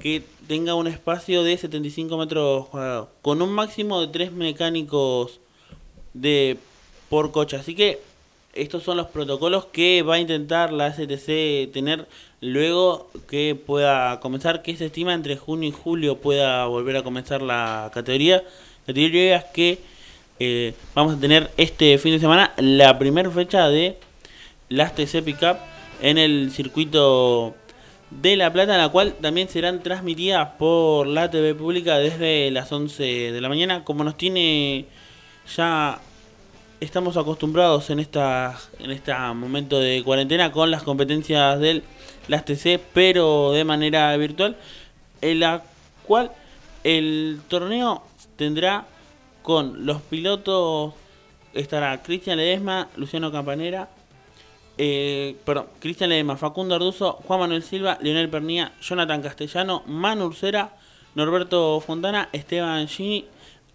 que tenga un espacio de 75 metros cuadrados, con un máximo de 3 mecánicos de por coche. Así que estos son los protocolos que va a intentar la STC tener luego que pueda comenzar, que se estima entre junio y julio pueda volver a comenzar la categoría. Categorías que eh, vamos a tener este fin de semana la primera fecha de las TC Pickup en el circuito de La Plata, la cual también serán transmitidas por la TV pública desde las 11 de la mañana, como nos tiene ya estamos acostumbrados en esta en este momento de cuarentena con las competencias del las TC, pero de manera virtual, en la cual el torneo tendrá con los pilotos estará Cristian Ledesma, Luciano Campanera, eh, perdón, Cristian Ledesma, Facundo Arduzo, Juan Manuel Silva, Leonel Pernía, Jonathan Castellano, Manu Ursera, Norberto Fontana, Esteban Gini,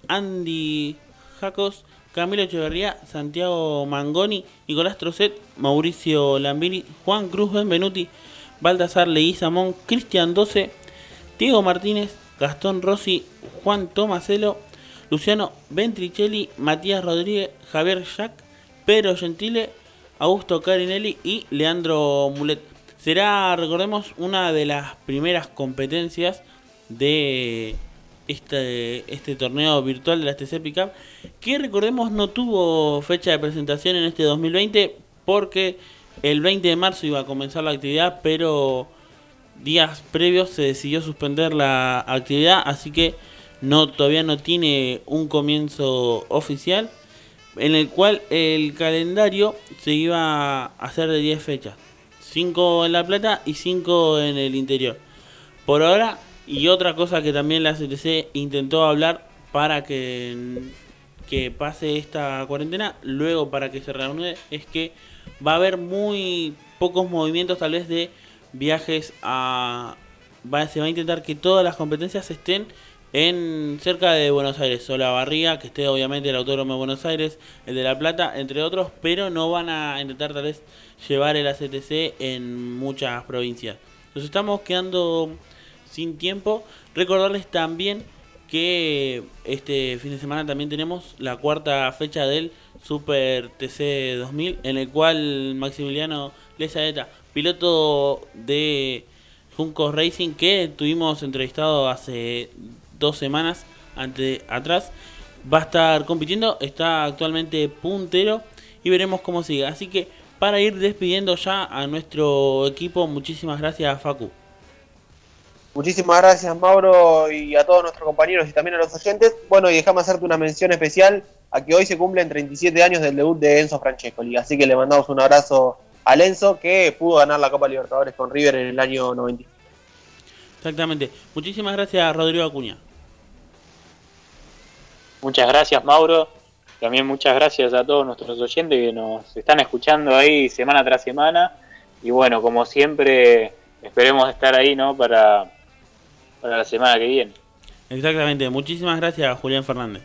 Andy Jacos, Camilo Echeverría, Santiago Mangoni, Nicolás Trocet, Mauricio Lambini, Juan Cruz Benvenuti, Baltasar Leguizamón, Cristian 12, Diego Martínez, Gastón Rossi, Juan Tomaselo, Luciano Ventricelli, Matías Rodríguez, Javier Jack, Pedro Gentile, Augusto Carinelli y Leandro Mulet. Será, recordemos, una de las primeras competencias de este, este torneo virtual de la TC Pickup, que recordemos no tuvo fecha de presentación en este 2020 porque el 20 de marzo iba a comenzar la actividad, pero días previos se decidió suspender la actividad, así que no todavía no tiene un comienzo oficial en el cual el calendario se iba a hacer de 10 fechas. 5 en La Plata y 5 en el interior. Por ahora, y otra cosa que también la CTC intentó hablar para que, que pase esta cuarentena, luego para que se reúne, es que va a haber muy pocos movimientos tal vez de viajes a... Se va a intentar que todas las competencias estén en cerca de Buenos Aires, Barriga, que esté obviamente el Autódromo de Buenos Aires, el de La Plata, entre otros, pero no van a intentar tal vez llevar el ACTC en muchas provincias. Nos estamos quedando sin tiempo. Recordarles también que este fin de semana también tenemos la cuarta fecha del Super TC 2000, en el cual Maximiliano Lezaeta, piloto de Junco Racing, que tuvimos entrevistado hace dos semanas atrás, va a estar compitiendo, está actualmente puntero y veremos cómo sigue. Así que para ir despidiendo ya a nuestro equipo, muchísimas gracias Facu. Muchísimas gracias Mauro y a todos nuestros compañeros y también a los oyentes. Bueno, y déjame hacerte una mención especial a que hoy se cumplen 37 años del debut de Enzo Francescoli. Así que le mandamos un abrazo a Enzo que pudo ganar la Copa Libertadores con River en el año 90. Exactamente. Muchísimas gracias Rodrigo Acuña. Muchas gracias Mauro. También muchas gracias a todos nuestros oyentes que nos están escuchando ahí semana tras semana. Y bueno, como siempre, esperemos estar ahí, ¿no? Para, para la semana que viene. Exactamente. Muchísimas gracias, Julián Fernández.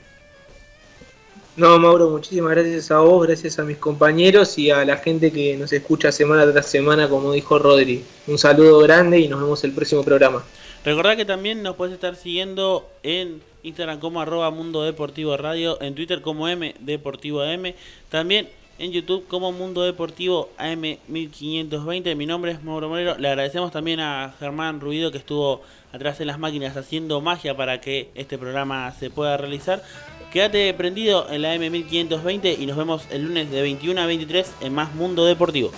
No, Mauro, muchísimas gracias a vos, gracias a mis compañeros y a la gente que nos escucha semana tras semana, como dijo Rodri. Un saludo grande y nos vemos el próximo programa. Recordad que también nos puedes estar siguiendo en Instagram como arroba Mundo Deportivo Radio, en Twitter como M Deportivo AM, también en YouTube como Mundo Deportivo AM1520. Mi nombre es Mauro Morero. Le agradecemos también a Germán Ruido que estuvo atrás en las máquinas haciendo magia para que este programa se pueda realizar. Quédate prendido en la M1520 y nos vemos el lunes de 21 a 23 en más Mundo Deportivo.